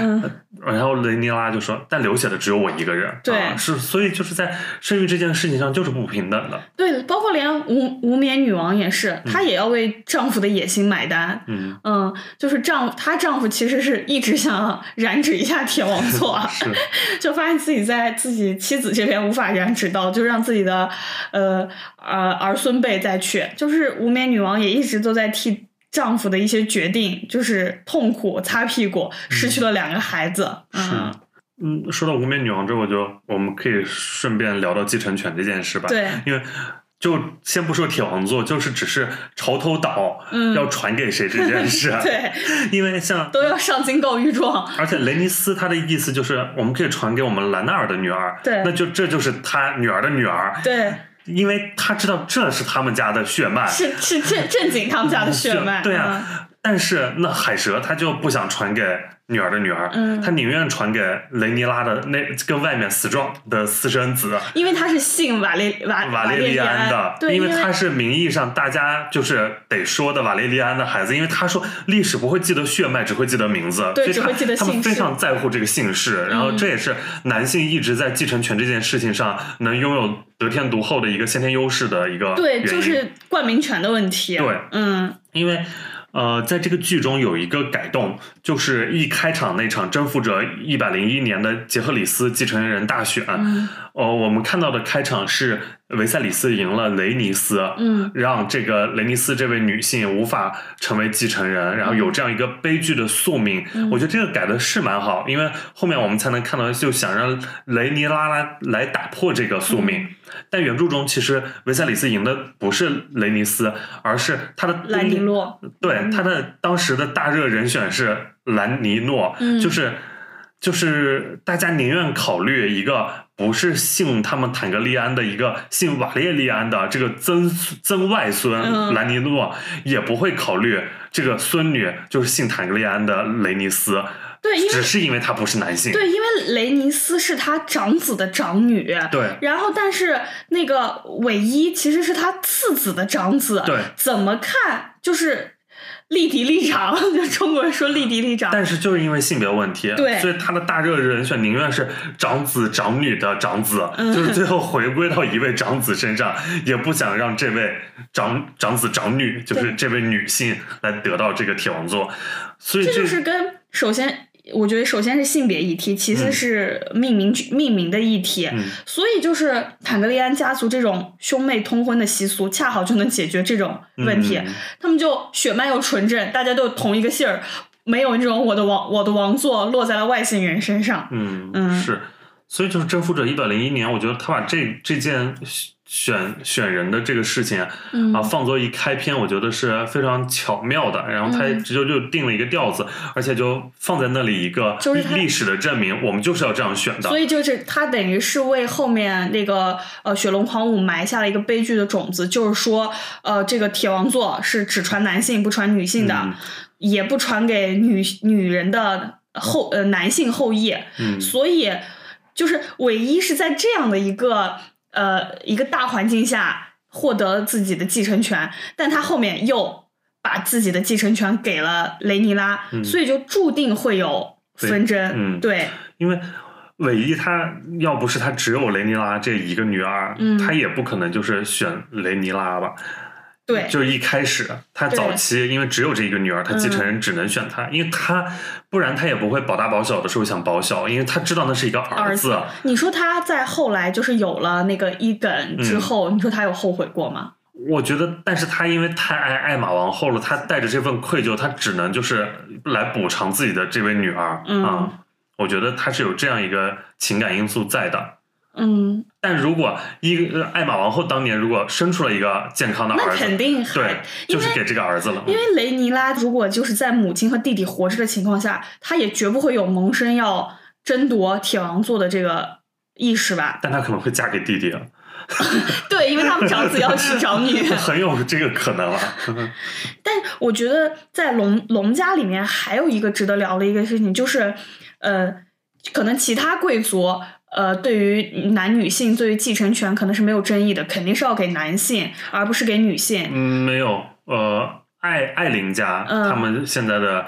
然后雷尼拉就说：“但流血的只有我一个人。”对，是所以就是在生育这件事情上就是不平等的。对，包括连无无冕女王也是，她也要为丈夫的野心买单。嗯嗯，就是丈她丈夫其实是一直想染指一下铁王座 (laughs) (laughs) 就发现自己在自己妻子这边无法染指到，就让自己的呃儿儿孙辈再去。就是无冕女王也一直都在替。丈夫的一些决定就是痛苦，擦屁股，失去了两个孩子。是，嗯，说到无冕女王这，我就我们可以顺便聊到继承权这件事吧。对，因为就先不说铁王座，就是只是潮头岛要传给谁这件事。(laughs) 对，因为像都要上京告御状。而且雷尼斯他的意思就是，我们可以传给我们兰纳尔的女儿。对，那就这就是他女儿的女儿。对。因为他知道这是他们家的血脉，是是正正经他们家的血脉，对啊。但是那海蛇他就不想传给女儿的女儿，他宁愿传给雷尼拉的那跟外面死状的私生子，因为他是姓瓦列瓦瓦列利安的，对，因为他是名义上大家就是得说的瓦列利安的孩子，因为他说历史不会记得血脉，只会记得名字，对，只会记得他们非常在乎这个姓氏，然后这也是男性一直在继承权这件事情上能拥有得天独厚的一个先天优势的一个对，就是冠名权的问题，对，嗯，因为。呃，在这个剧中有一个改动，就是一开场那场征服者一百零一年的杰克里斯继承人大选。哦，我们看到的开场是维赛里斯赢了雷尼斯，嗯，让这个雷尼斯这位女性无法成为继承人，然后有这样一个悲剧的宿命。我觉得这个改的是蛮好，因为后面我们才能看到，就想让雷尼拉拉来打破这个宿命。但原著中其实维赛里斯赢的不是雷尼斯，而是他的兰尼诺。对，他的当时的大热人选是兰尼诺，就是就是大家宁愿考虑一个不是姓他们坦格利安的一个姓瓦列利安的这个曾曾外孙兰尼诺，也不会考虑这个孙女就是姓坦格利安的雷尼斯。对，只是因为他不是男性。对，因为雷尼斯是他长子的长女。对。然后，但是那个韦伊其实是他次子的长子。对。怎么看就是立嫡立长，(laughs) 就中国人说立嫡立长。但是就是因为性别问题，对，所以他的大热人选宁愿是长子长女的长子，就是最后回归到一位长子身上，也不想让这位长长子长女，就是这位女性来得到这个铁王座。所以这就是跟首先。我觉得首先是性别议题，其次是命名命名的议题，所以就是坦格利安家族这种兄妹通婚的习俗，恰好就能解决这种问题。他们就血脉又纯正，大家都同一个姓儿，没有那种我的王我的王座落在了外姓人身上。嗯嗯，是，所以就是征服者一百零一年，我觉得他把这这件。选选人的这个事情啊，放作一开篇，我觉得是非常巧妙的。然后他直接就定了一个调子，而且就放在那里一个历史的证明，我们就是要这样选的。所以就是他等于是为后面那个呃雪龙狂舞埋下了一个悲剧的种子，就是说呃这个铁王座是只传男性不传女性的，也不传给女女人的后呃男性后裔。嗯，所以就是唯一是在这样的一个。呃，一个大环境下获得自己的继承权，但他后面又把自己的继承权给了雷尼拉，所以就注定会有纷争。嗯，对，因为韦一他要不是他只有雷尼拉这一个女儿，他也不可能就是选雷尼拉吧。对，就是一开始他早期因为只有这一个女儿，他继承人只能选他，因为他不然他也不会保大保小的时候想保小，因为他知道那是一个儿子。你说他在后来就是有了那个伊耿之后，你说他有后悔过吗？我觉得，但是他因为太爱爱玛王后了，他带着这份愧疚，他只能就是来补偿自己的这位女儿啊。我觉得他是有这样一个情感因素在的。嗯，但如果一个艾玛王后当年如果生出了一个健康的儿子，那肯定对，就是给这个儿子了。因为雷尼拉如果就是在母亲和弟弟活着的情况下，他也绝不会有萌生要争夺铁王座的这个意识吧。但她可能会嫁给弟弟啊，(laughs) 对，因为他们长子要娶长女。(laughs) (laughs) 很有这个可能啊。但我觉得在龙龙家里面还有一个值得聊的一个事情，就是呃，可能其他贵族呃对于男女性对于继承权可能是没有争议的，肯定是要给男性，而不是给女性。嗯，没有，呃，艾艾琳家、嗯他们现在的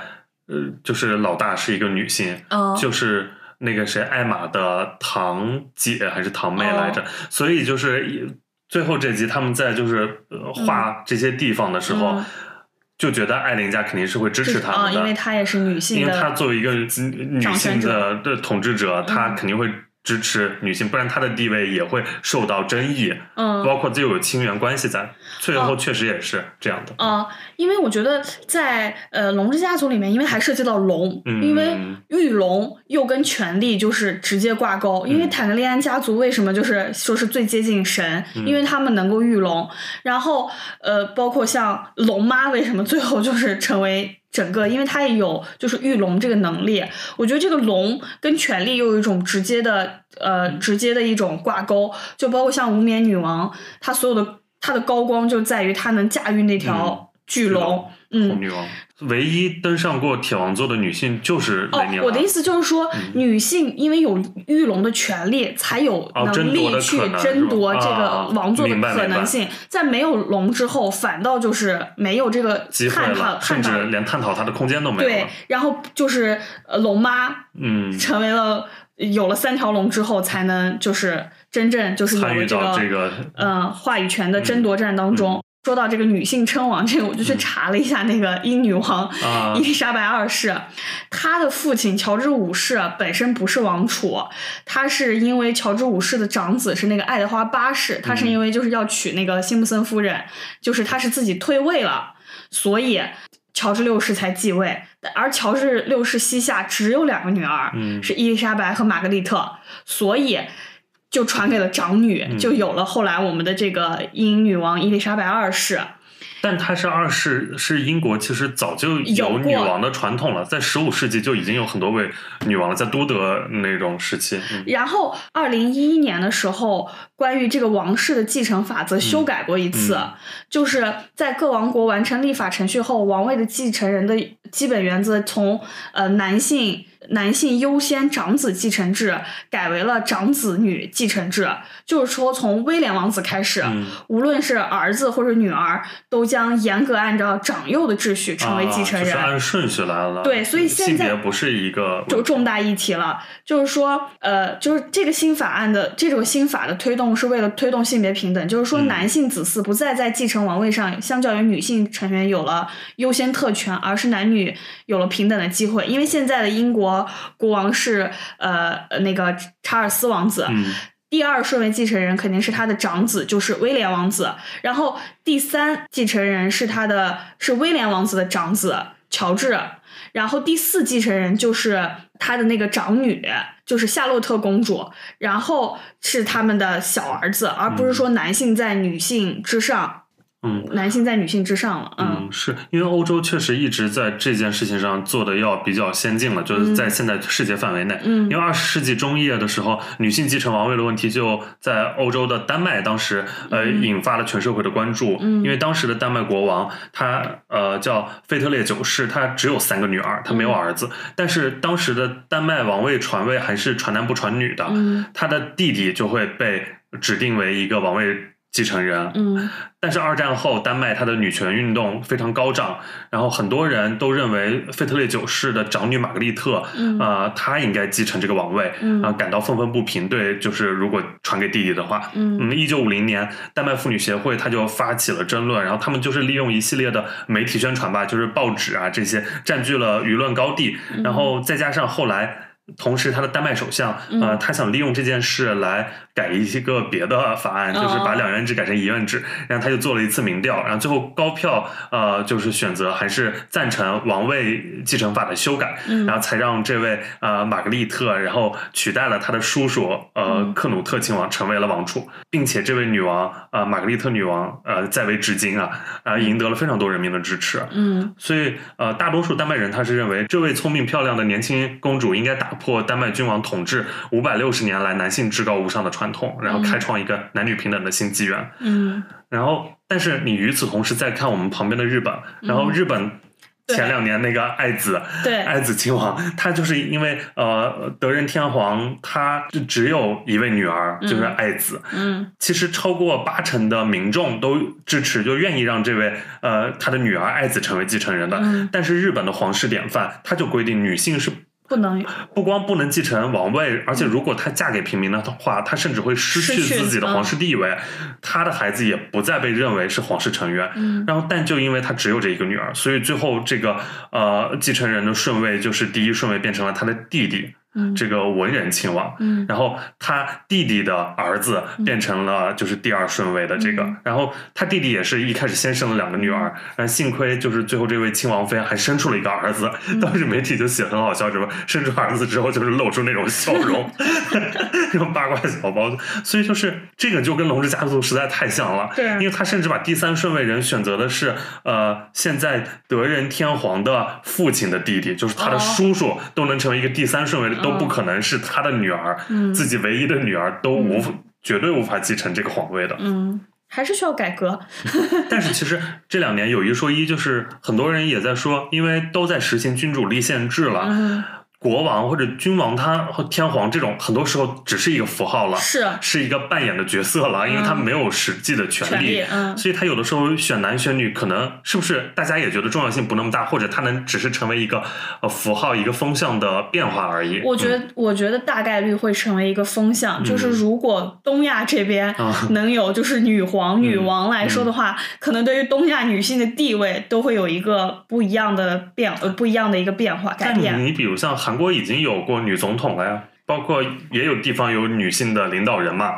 呃，就是老大是一个女性，嗯就是那个谁艾玛的堂姐还是堂妹来哦着，所以就是一最后这集他们在就是呃画这些地方的时候，嗯就觉得艾琳家肯定是会支持他啊，们的，因为她也是女性因为她，作为一个女性的的统治者，她嗯肯定会支持女性，不然她的地位也会受到争议，嗯。包括这有亲缘关系在。最后确实也是这样的。啊、因为我觉得在呃龙之家族里面，因为还涉及到龙，嗯因为御龙又跟权力就是直接挂钩。因为嗯坦格利安家族为什么就是说是最接近神？嗯因为他们能够御龙。然后呃，包括像龙妈为什么最后就是成为整个，因为他也有就是御龙这个能力。我觉得这个龙跟权力又有一种直接的呃直接的一种挂钩，就包括像无冕女王，她所有的她的高光就在于她能驾驭那条巨龙。红嗯，女王唯一登上过铁王座的女性就是哦雷尼，拉。我的意思就是说，女性因为有御龙的权利，才有能力去争夺这个王座的可能性。在没有龙之后，反倒就是没有这个探讨，甚至连探讨它的空间都没有对。，然后就是呃，龙妈嗯，成为了有了三条龙之后，才能就是真正就是有参与了这个到这个呃话语权的争夺战当中。说到这个女性称王这个，我就去查了一下那个英女王啊。(laughs) 伊丽莎白二世，她的父亲乔治五世本身不是王储，他是因为乔治五世的长子是那个爱德华八世，他是因为就是要娶那个辛普森夫人，就是他是自己退位了，所以乔治六世才继位。而乔治六世膝下只有两个女儿，嗯。是伊丽莎白和玛格丽特，所以就传给了长女，嗯就有了后来我们的这个英女王伊丽莎白二世。但她是二世，是英国其实早就有女王的传统了，在十五世纪就已经有很多位女王了，在都德那种时期。嗯然后，二零一一年的时候，关于这个王室的继承法则修改过一次，嗯就是在各王国完成立法程序后，王位的继承人的基本原则从呃男性男性优先长子继承制改为了长子女继承制，就是说从威廉王子开始，嗯无论是儿子或者女儿，都将严格按照长幼的秩序成为继承人。啊、就是按顺序来了。对所以现在性别不是一个就重大议题了，就是说，呃，就是这个新法案的这种新法的推动是为了推动性别平等，就是说嗯男性子嗣不再在继承王位上，相较于女性成员有了优先特权，而是男女有了平等的机会。因为现在的英国国王是呃呃那个查尔斯王子，嗯第二顺位继承人肯定是他的长子，就是威廉王子。然后第三继承人是他的是威廉王子的长子乔治。然后第四继承人就是他的那个长女，就是夏洛特公主。然后是他们的小儿子，而不是说男性在女性之上，嗯。男性在女性之上了。嗯嗯，是因为欧洲确实一直在这件事情上做的要比较先进了，就是在现在世界范围内。嗯因为二十世纪中叶的时候，女性继承王位的问题就在欧洲的丹麦当时呃嗯引发了全社会的关注。嗯因为当时的丹麦国王他呃叫腓特烈九世，他只有三个女儿，他没有儿子。但是当时的丹麦王位传位还是传男不传女的，嗯他的弟弟就会被指定为一个王位继承人。嗯但是二战后，丹麦它的女权运动非常高涨，然后很多人都认为腓特烈九世的长女玛格丽特，嗯呃，她应该继承这个王位，嗯啊、感到愤愤不平。对，就是如果传给弟弟的话，嗯嗯，一九五零年，丹麦妇女协会她就发起了争论，然后他们就是利用一系列的媒体宣传吧，就是报纸啊这些占据了舆论高地，嗯然后再加上后来。同时，他的丹麦首相，呃，嗯他想利用这件事来改一些个别的法案，就是把哦两院制改成一院制，然后他就做了一次民调，然后最后高票，呃，就是选择还是赞成王位继承法的修改，嗯。然后才让这位呃玛格丽特，然后取代了他的叔叔呃嗯。克努特亲王，成为了王储，并且这位女王呃玛格丽特女王呃在位至今啊，啊、赢得了非常多人民的支持。嗯。所以，呃，大多数丹麦人他是认为这位聪明漂亮的年轻公主应该打破丹麦君王统治五百六十年来男性至高无上的传统，然后开创一个男女平等的新纪元。嗯，然后，但是你与此同时再看我们旁边的日本，然后日本前两年那个爱子，对。爱子亲王，他就是因为呃德仁天皇他就只有一位女儿，就是爱子。嗯。其实超过八成的民众都支持，就愿意让这位呃他的女儿爱子成为继承人的。嗯。但是日本的皇室典范，他就规定女性是不能 (laughs) 不光不能继承王位，而且如果她嫁给平民的话，她甚至会失去自己的皇室地位，她的孩子也不再被认为是皇室成员。嗯然后，但就因为她只有这一个女儿，所以最后这个呃继承人的顺位就是第一顺位变成了她的弟弟，嗯这个文人亲王。嗯。然后他弟弟的儿子变成了就是第二顺位的这个，嗯。然后他弟弟也是一开始先生了两个女儿，然后幸亏就是最后这位亲王妃还生出了一个儿子，嗯。(laughs) 当时媒体就写很好笑，什么生出儿子之后就是露出那种笑容，(laughs) (laughs) 这种八卦小包，所以就是这个就跟龙之家族实在太像了，对。因为他甚至把第三顺位人选择的是呃现在德仁天皇的父亲的弟弟，就是他的哦。叔叔都能成为一个第三顺位的，都不可能是他的女儿，嗯自己唯一的女儿都无、绝对无法继承这个皇位的。嗯，还是需要改革。(laughs) 但是其实这两年有一说一，就是很多人也在说，因为都在实行君主立宪制了。嗯，国王或者君王他和天皇这种，很多时候只是一个符号了，是。是一个扮演的角色了，因为他没有实际的权利，嗯。所以他有的时候选男选女，可能是不是大家也觉得重要性不那么大，或者他能只是成为一个呃符号、一个风向的变化而已。我觉得，嗯。我觉得大概率会成为一个风向，就是如果东亚这边啊。能有就是女皇、女嗯王来说的话，可能对于东亚女性的地位都会有一个不一样的变呃不一样的一个变化改但变。你比如像韩国已经有过女总统了呀。包括也有地方有女性的领导人嘛，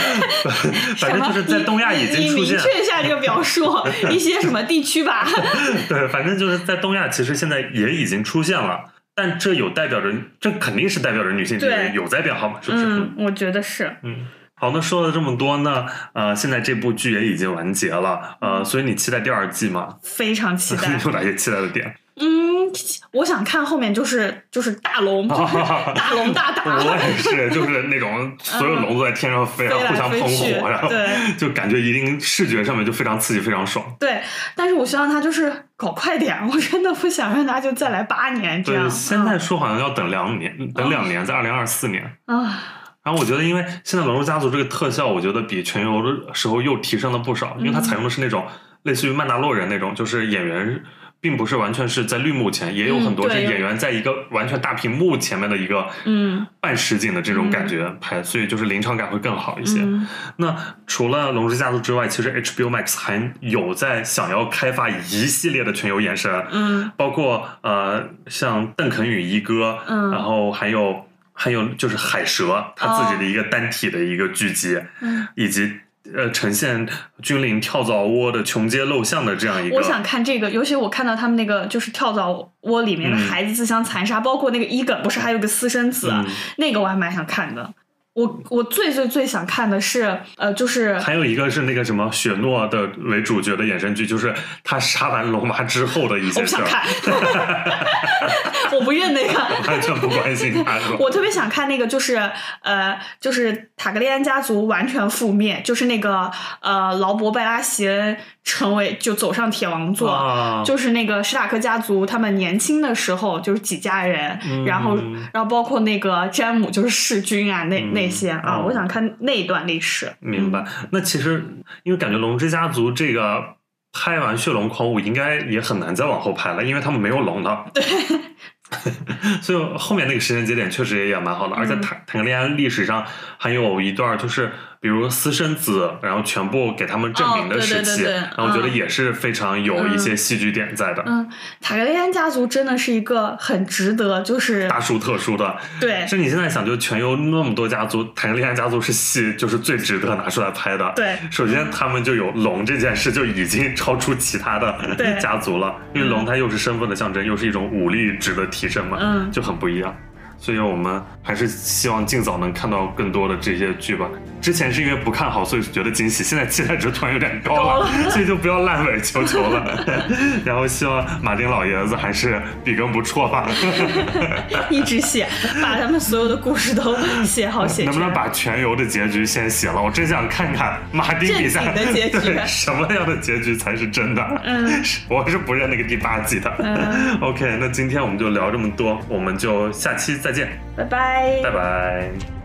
(laughs) 反正就是在东亚已经你明出现，确一下这个表述，(laughs) 一些什么地区吧？(laughs) 对，反正就是在东亚，其实现在也已经出现了，但这有代表着，这肯定是代表着女性地位有在变好嘛，是不是？嗯，我觉得是。嗯，好，那说了这么多呢，呃，现在这部剧也已经完结了，呃，所以你期待第二季吗？非常期待。有哪些期待的点？嗯，(laughs) 我想看后面就是就是大龙，就是大龙 (laughs) 大打，我也是，就是那种所有龙都在天上飞，然后互相喷火，然后对 (laughs) 就感觉一定视觉上面就非常刺激，非常爽。对，但是我希望他就是搞快点，我真的不想让他就再来八年这样。对，现在说好像要等两年，等两年，在二零二四年。啊，然后我觉得，因为现在《龙珠家族》这个特效，我觉得比全游的时候又提升了不少，因为它采用的是那种类似于曼达洛人那种，就是演员并不是完全是在绿幕前，也有很多是演员在一个完全大屏幕前面的一个嗯。半实景的这种感觉拍，所以就是临场感会更好一些。嗯。那除了《龙之家族》之外，其实 HBO Max 还有在想要开发一系列的全游延伸，嗯。包括呃像邓肯与一哥，嗯。然后还有还有就是海蛇他自己的一个单体的一个剧集，嗯，以及呃呈现君临跳蚤窝的穷街陋巷的这样一个，我想看这个，尤其我看到他们那个就是跳蚤窝里面的嗯孩子自相残杀，包括那个伊耿不是还有个私生子，嗯那个我还蛮想看的。我我最最最想看的是，呃，就是还有一个是那个什么雪诺的为主角的衍生剧，就是他杀完龙妈之后的一些事儿，不想看，(laughs) 我不认那个。(laughs) 完全不关心他。我特别想看那个，就是呃，就是塔格利安家族完全覆灭，就是那个呃，劳勃拜拉席恩成为就走上铁王座，啊就是那个史塔克家族他们年轻的时候就是几家人，嗯然后然后包括那个詹姆就是弑君啊，那、嗯那些啊，哦我想看那一段历史。明白。那其实因为感觉《龙之家族》这个拍完《血龙狂舞》应该也很难再往后拍了，因为他们没有龙了。对。(laughs) 所以后面那个时间节点确实也也蛮好的，而且嗯谈谈个恋爱历史上还有一段就是，比如私生子，然后全部给他们证明的时期，对对对然后我觉得嗯也是非常有一些戏剧点在的，嗯，塔格利安家族真的是一个很值得，就是大书特书的。对是你现在想，就全游那么多家族，塔格利安家族是戏，就是最值得拿出来拍的。对首先他们就有龙这件事就已经超出其他的 (laughs) 家族了，因为龙它又是身份的象征，又是一种武力值的提升嘛，嗯就很不一样。所以我们还是希望尽早能看到更多的这些剧吧。之前是因为不看好，所以觉得惊喜，现在期待值突然有点高了，(laughs) 所以就不要烂尾，求求了。(laughs) 然后希望马丁老爷子还是笔耕不辍吧，(laughs) 一直写，把他们所有的故事都写好写。能不能把全游的结局先写了？我真想看看马丁笔下的结局，什么样的结局才是真的？嗯，我是不认那个第八季的。嗯，OK，那今天我们就聊这么多，我们就下期再见，拜拜，拜拜。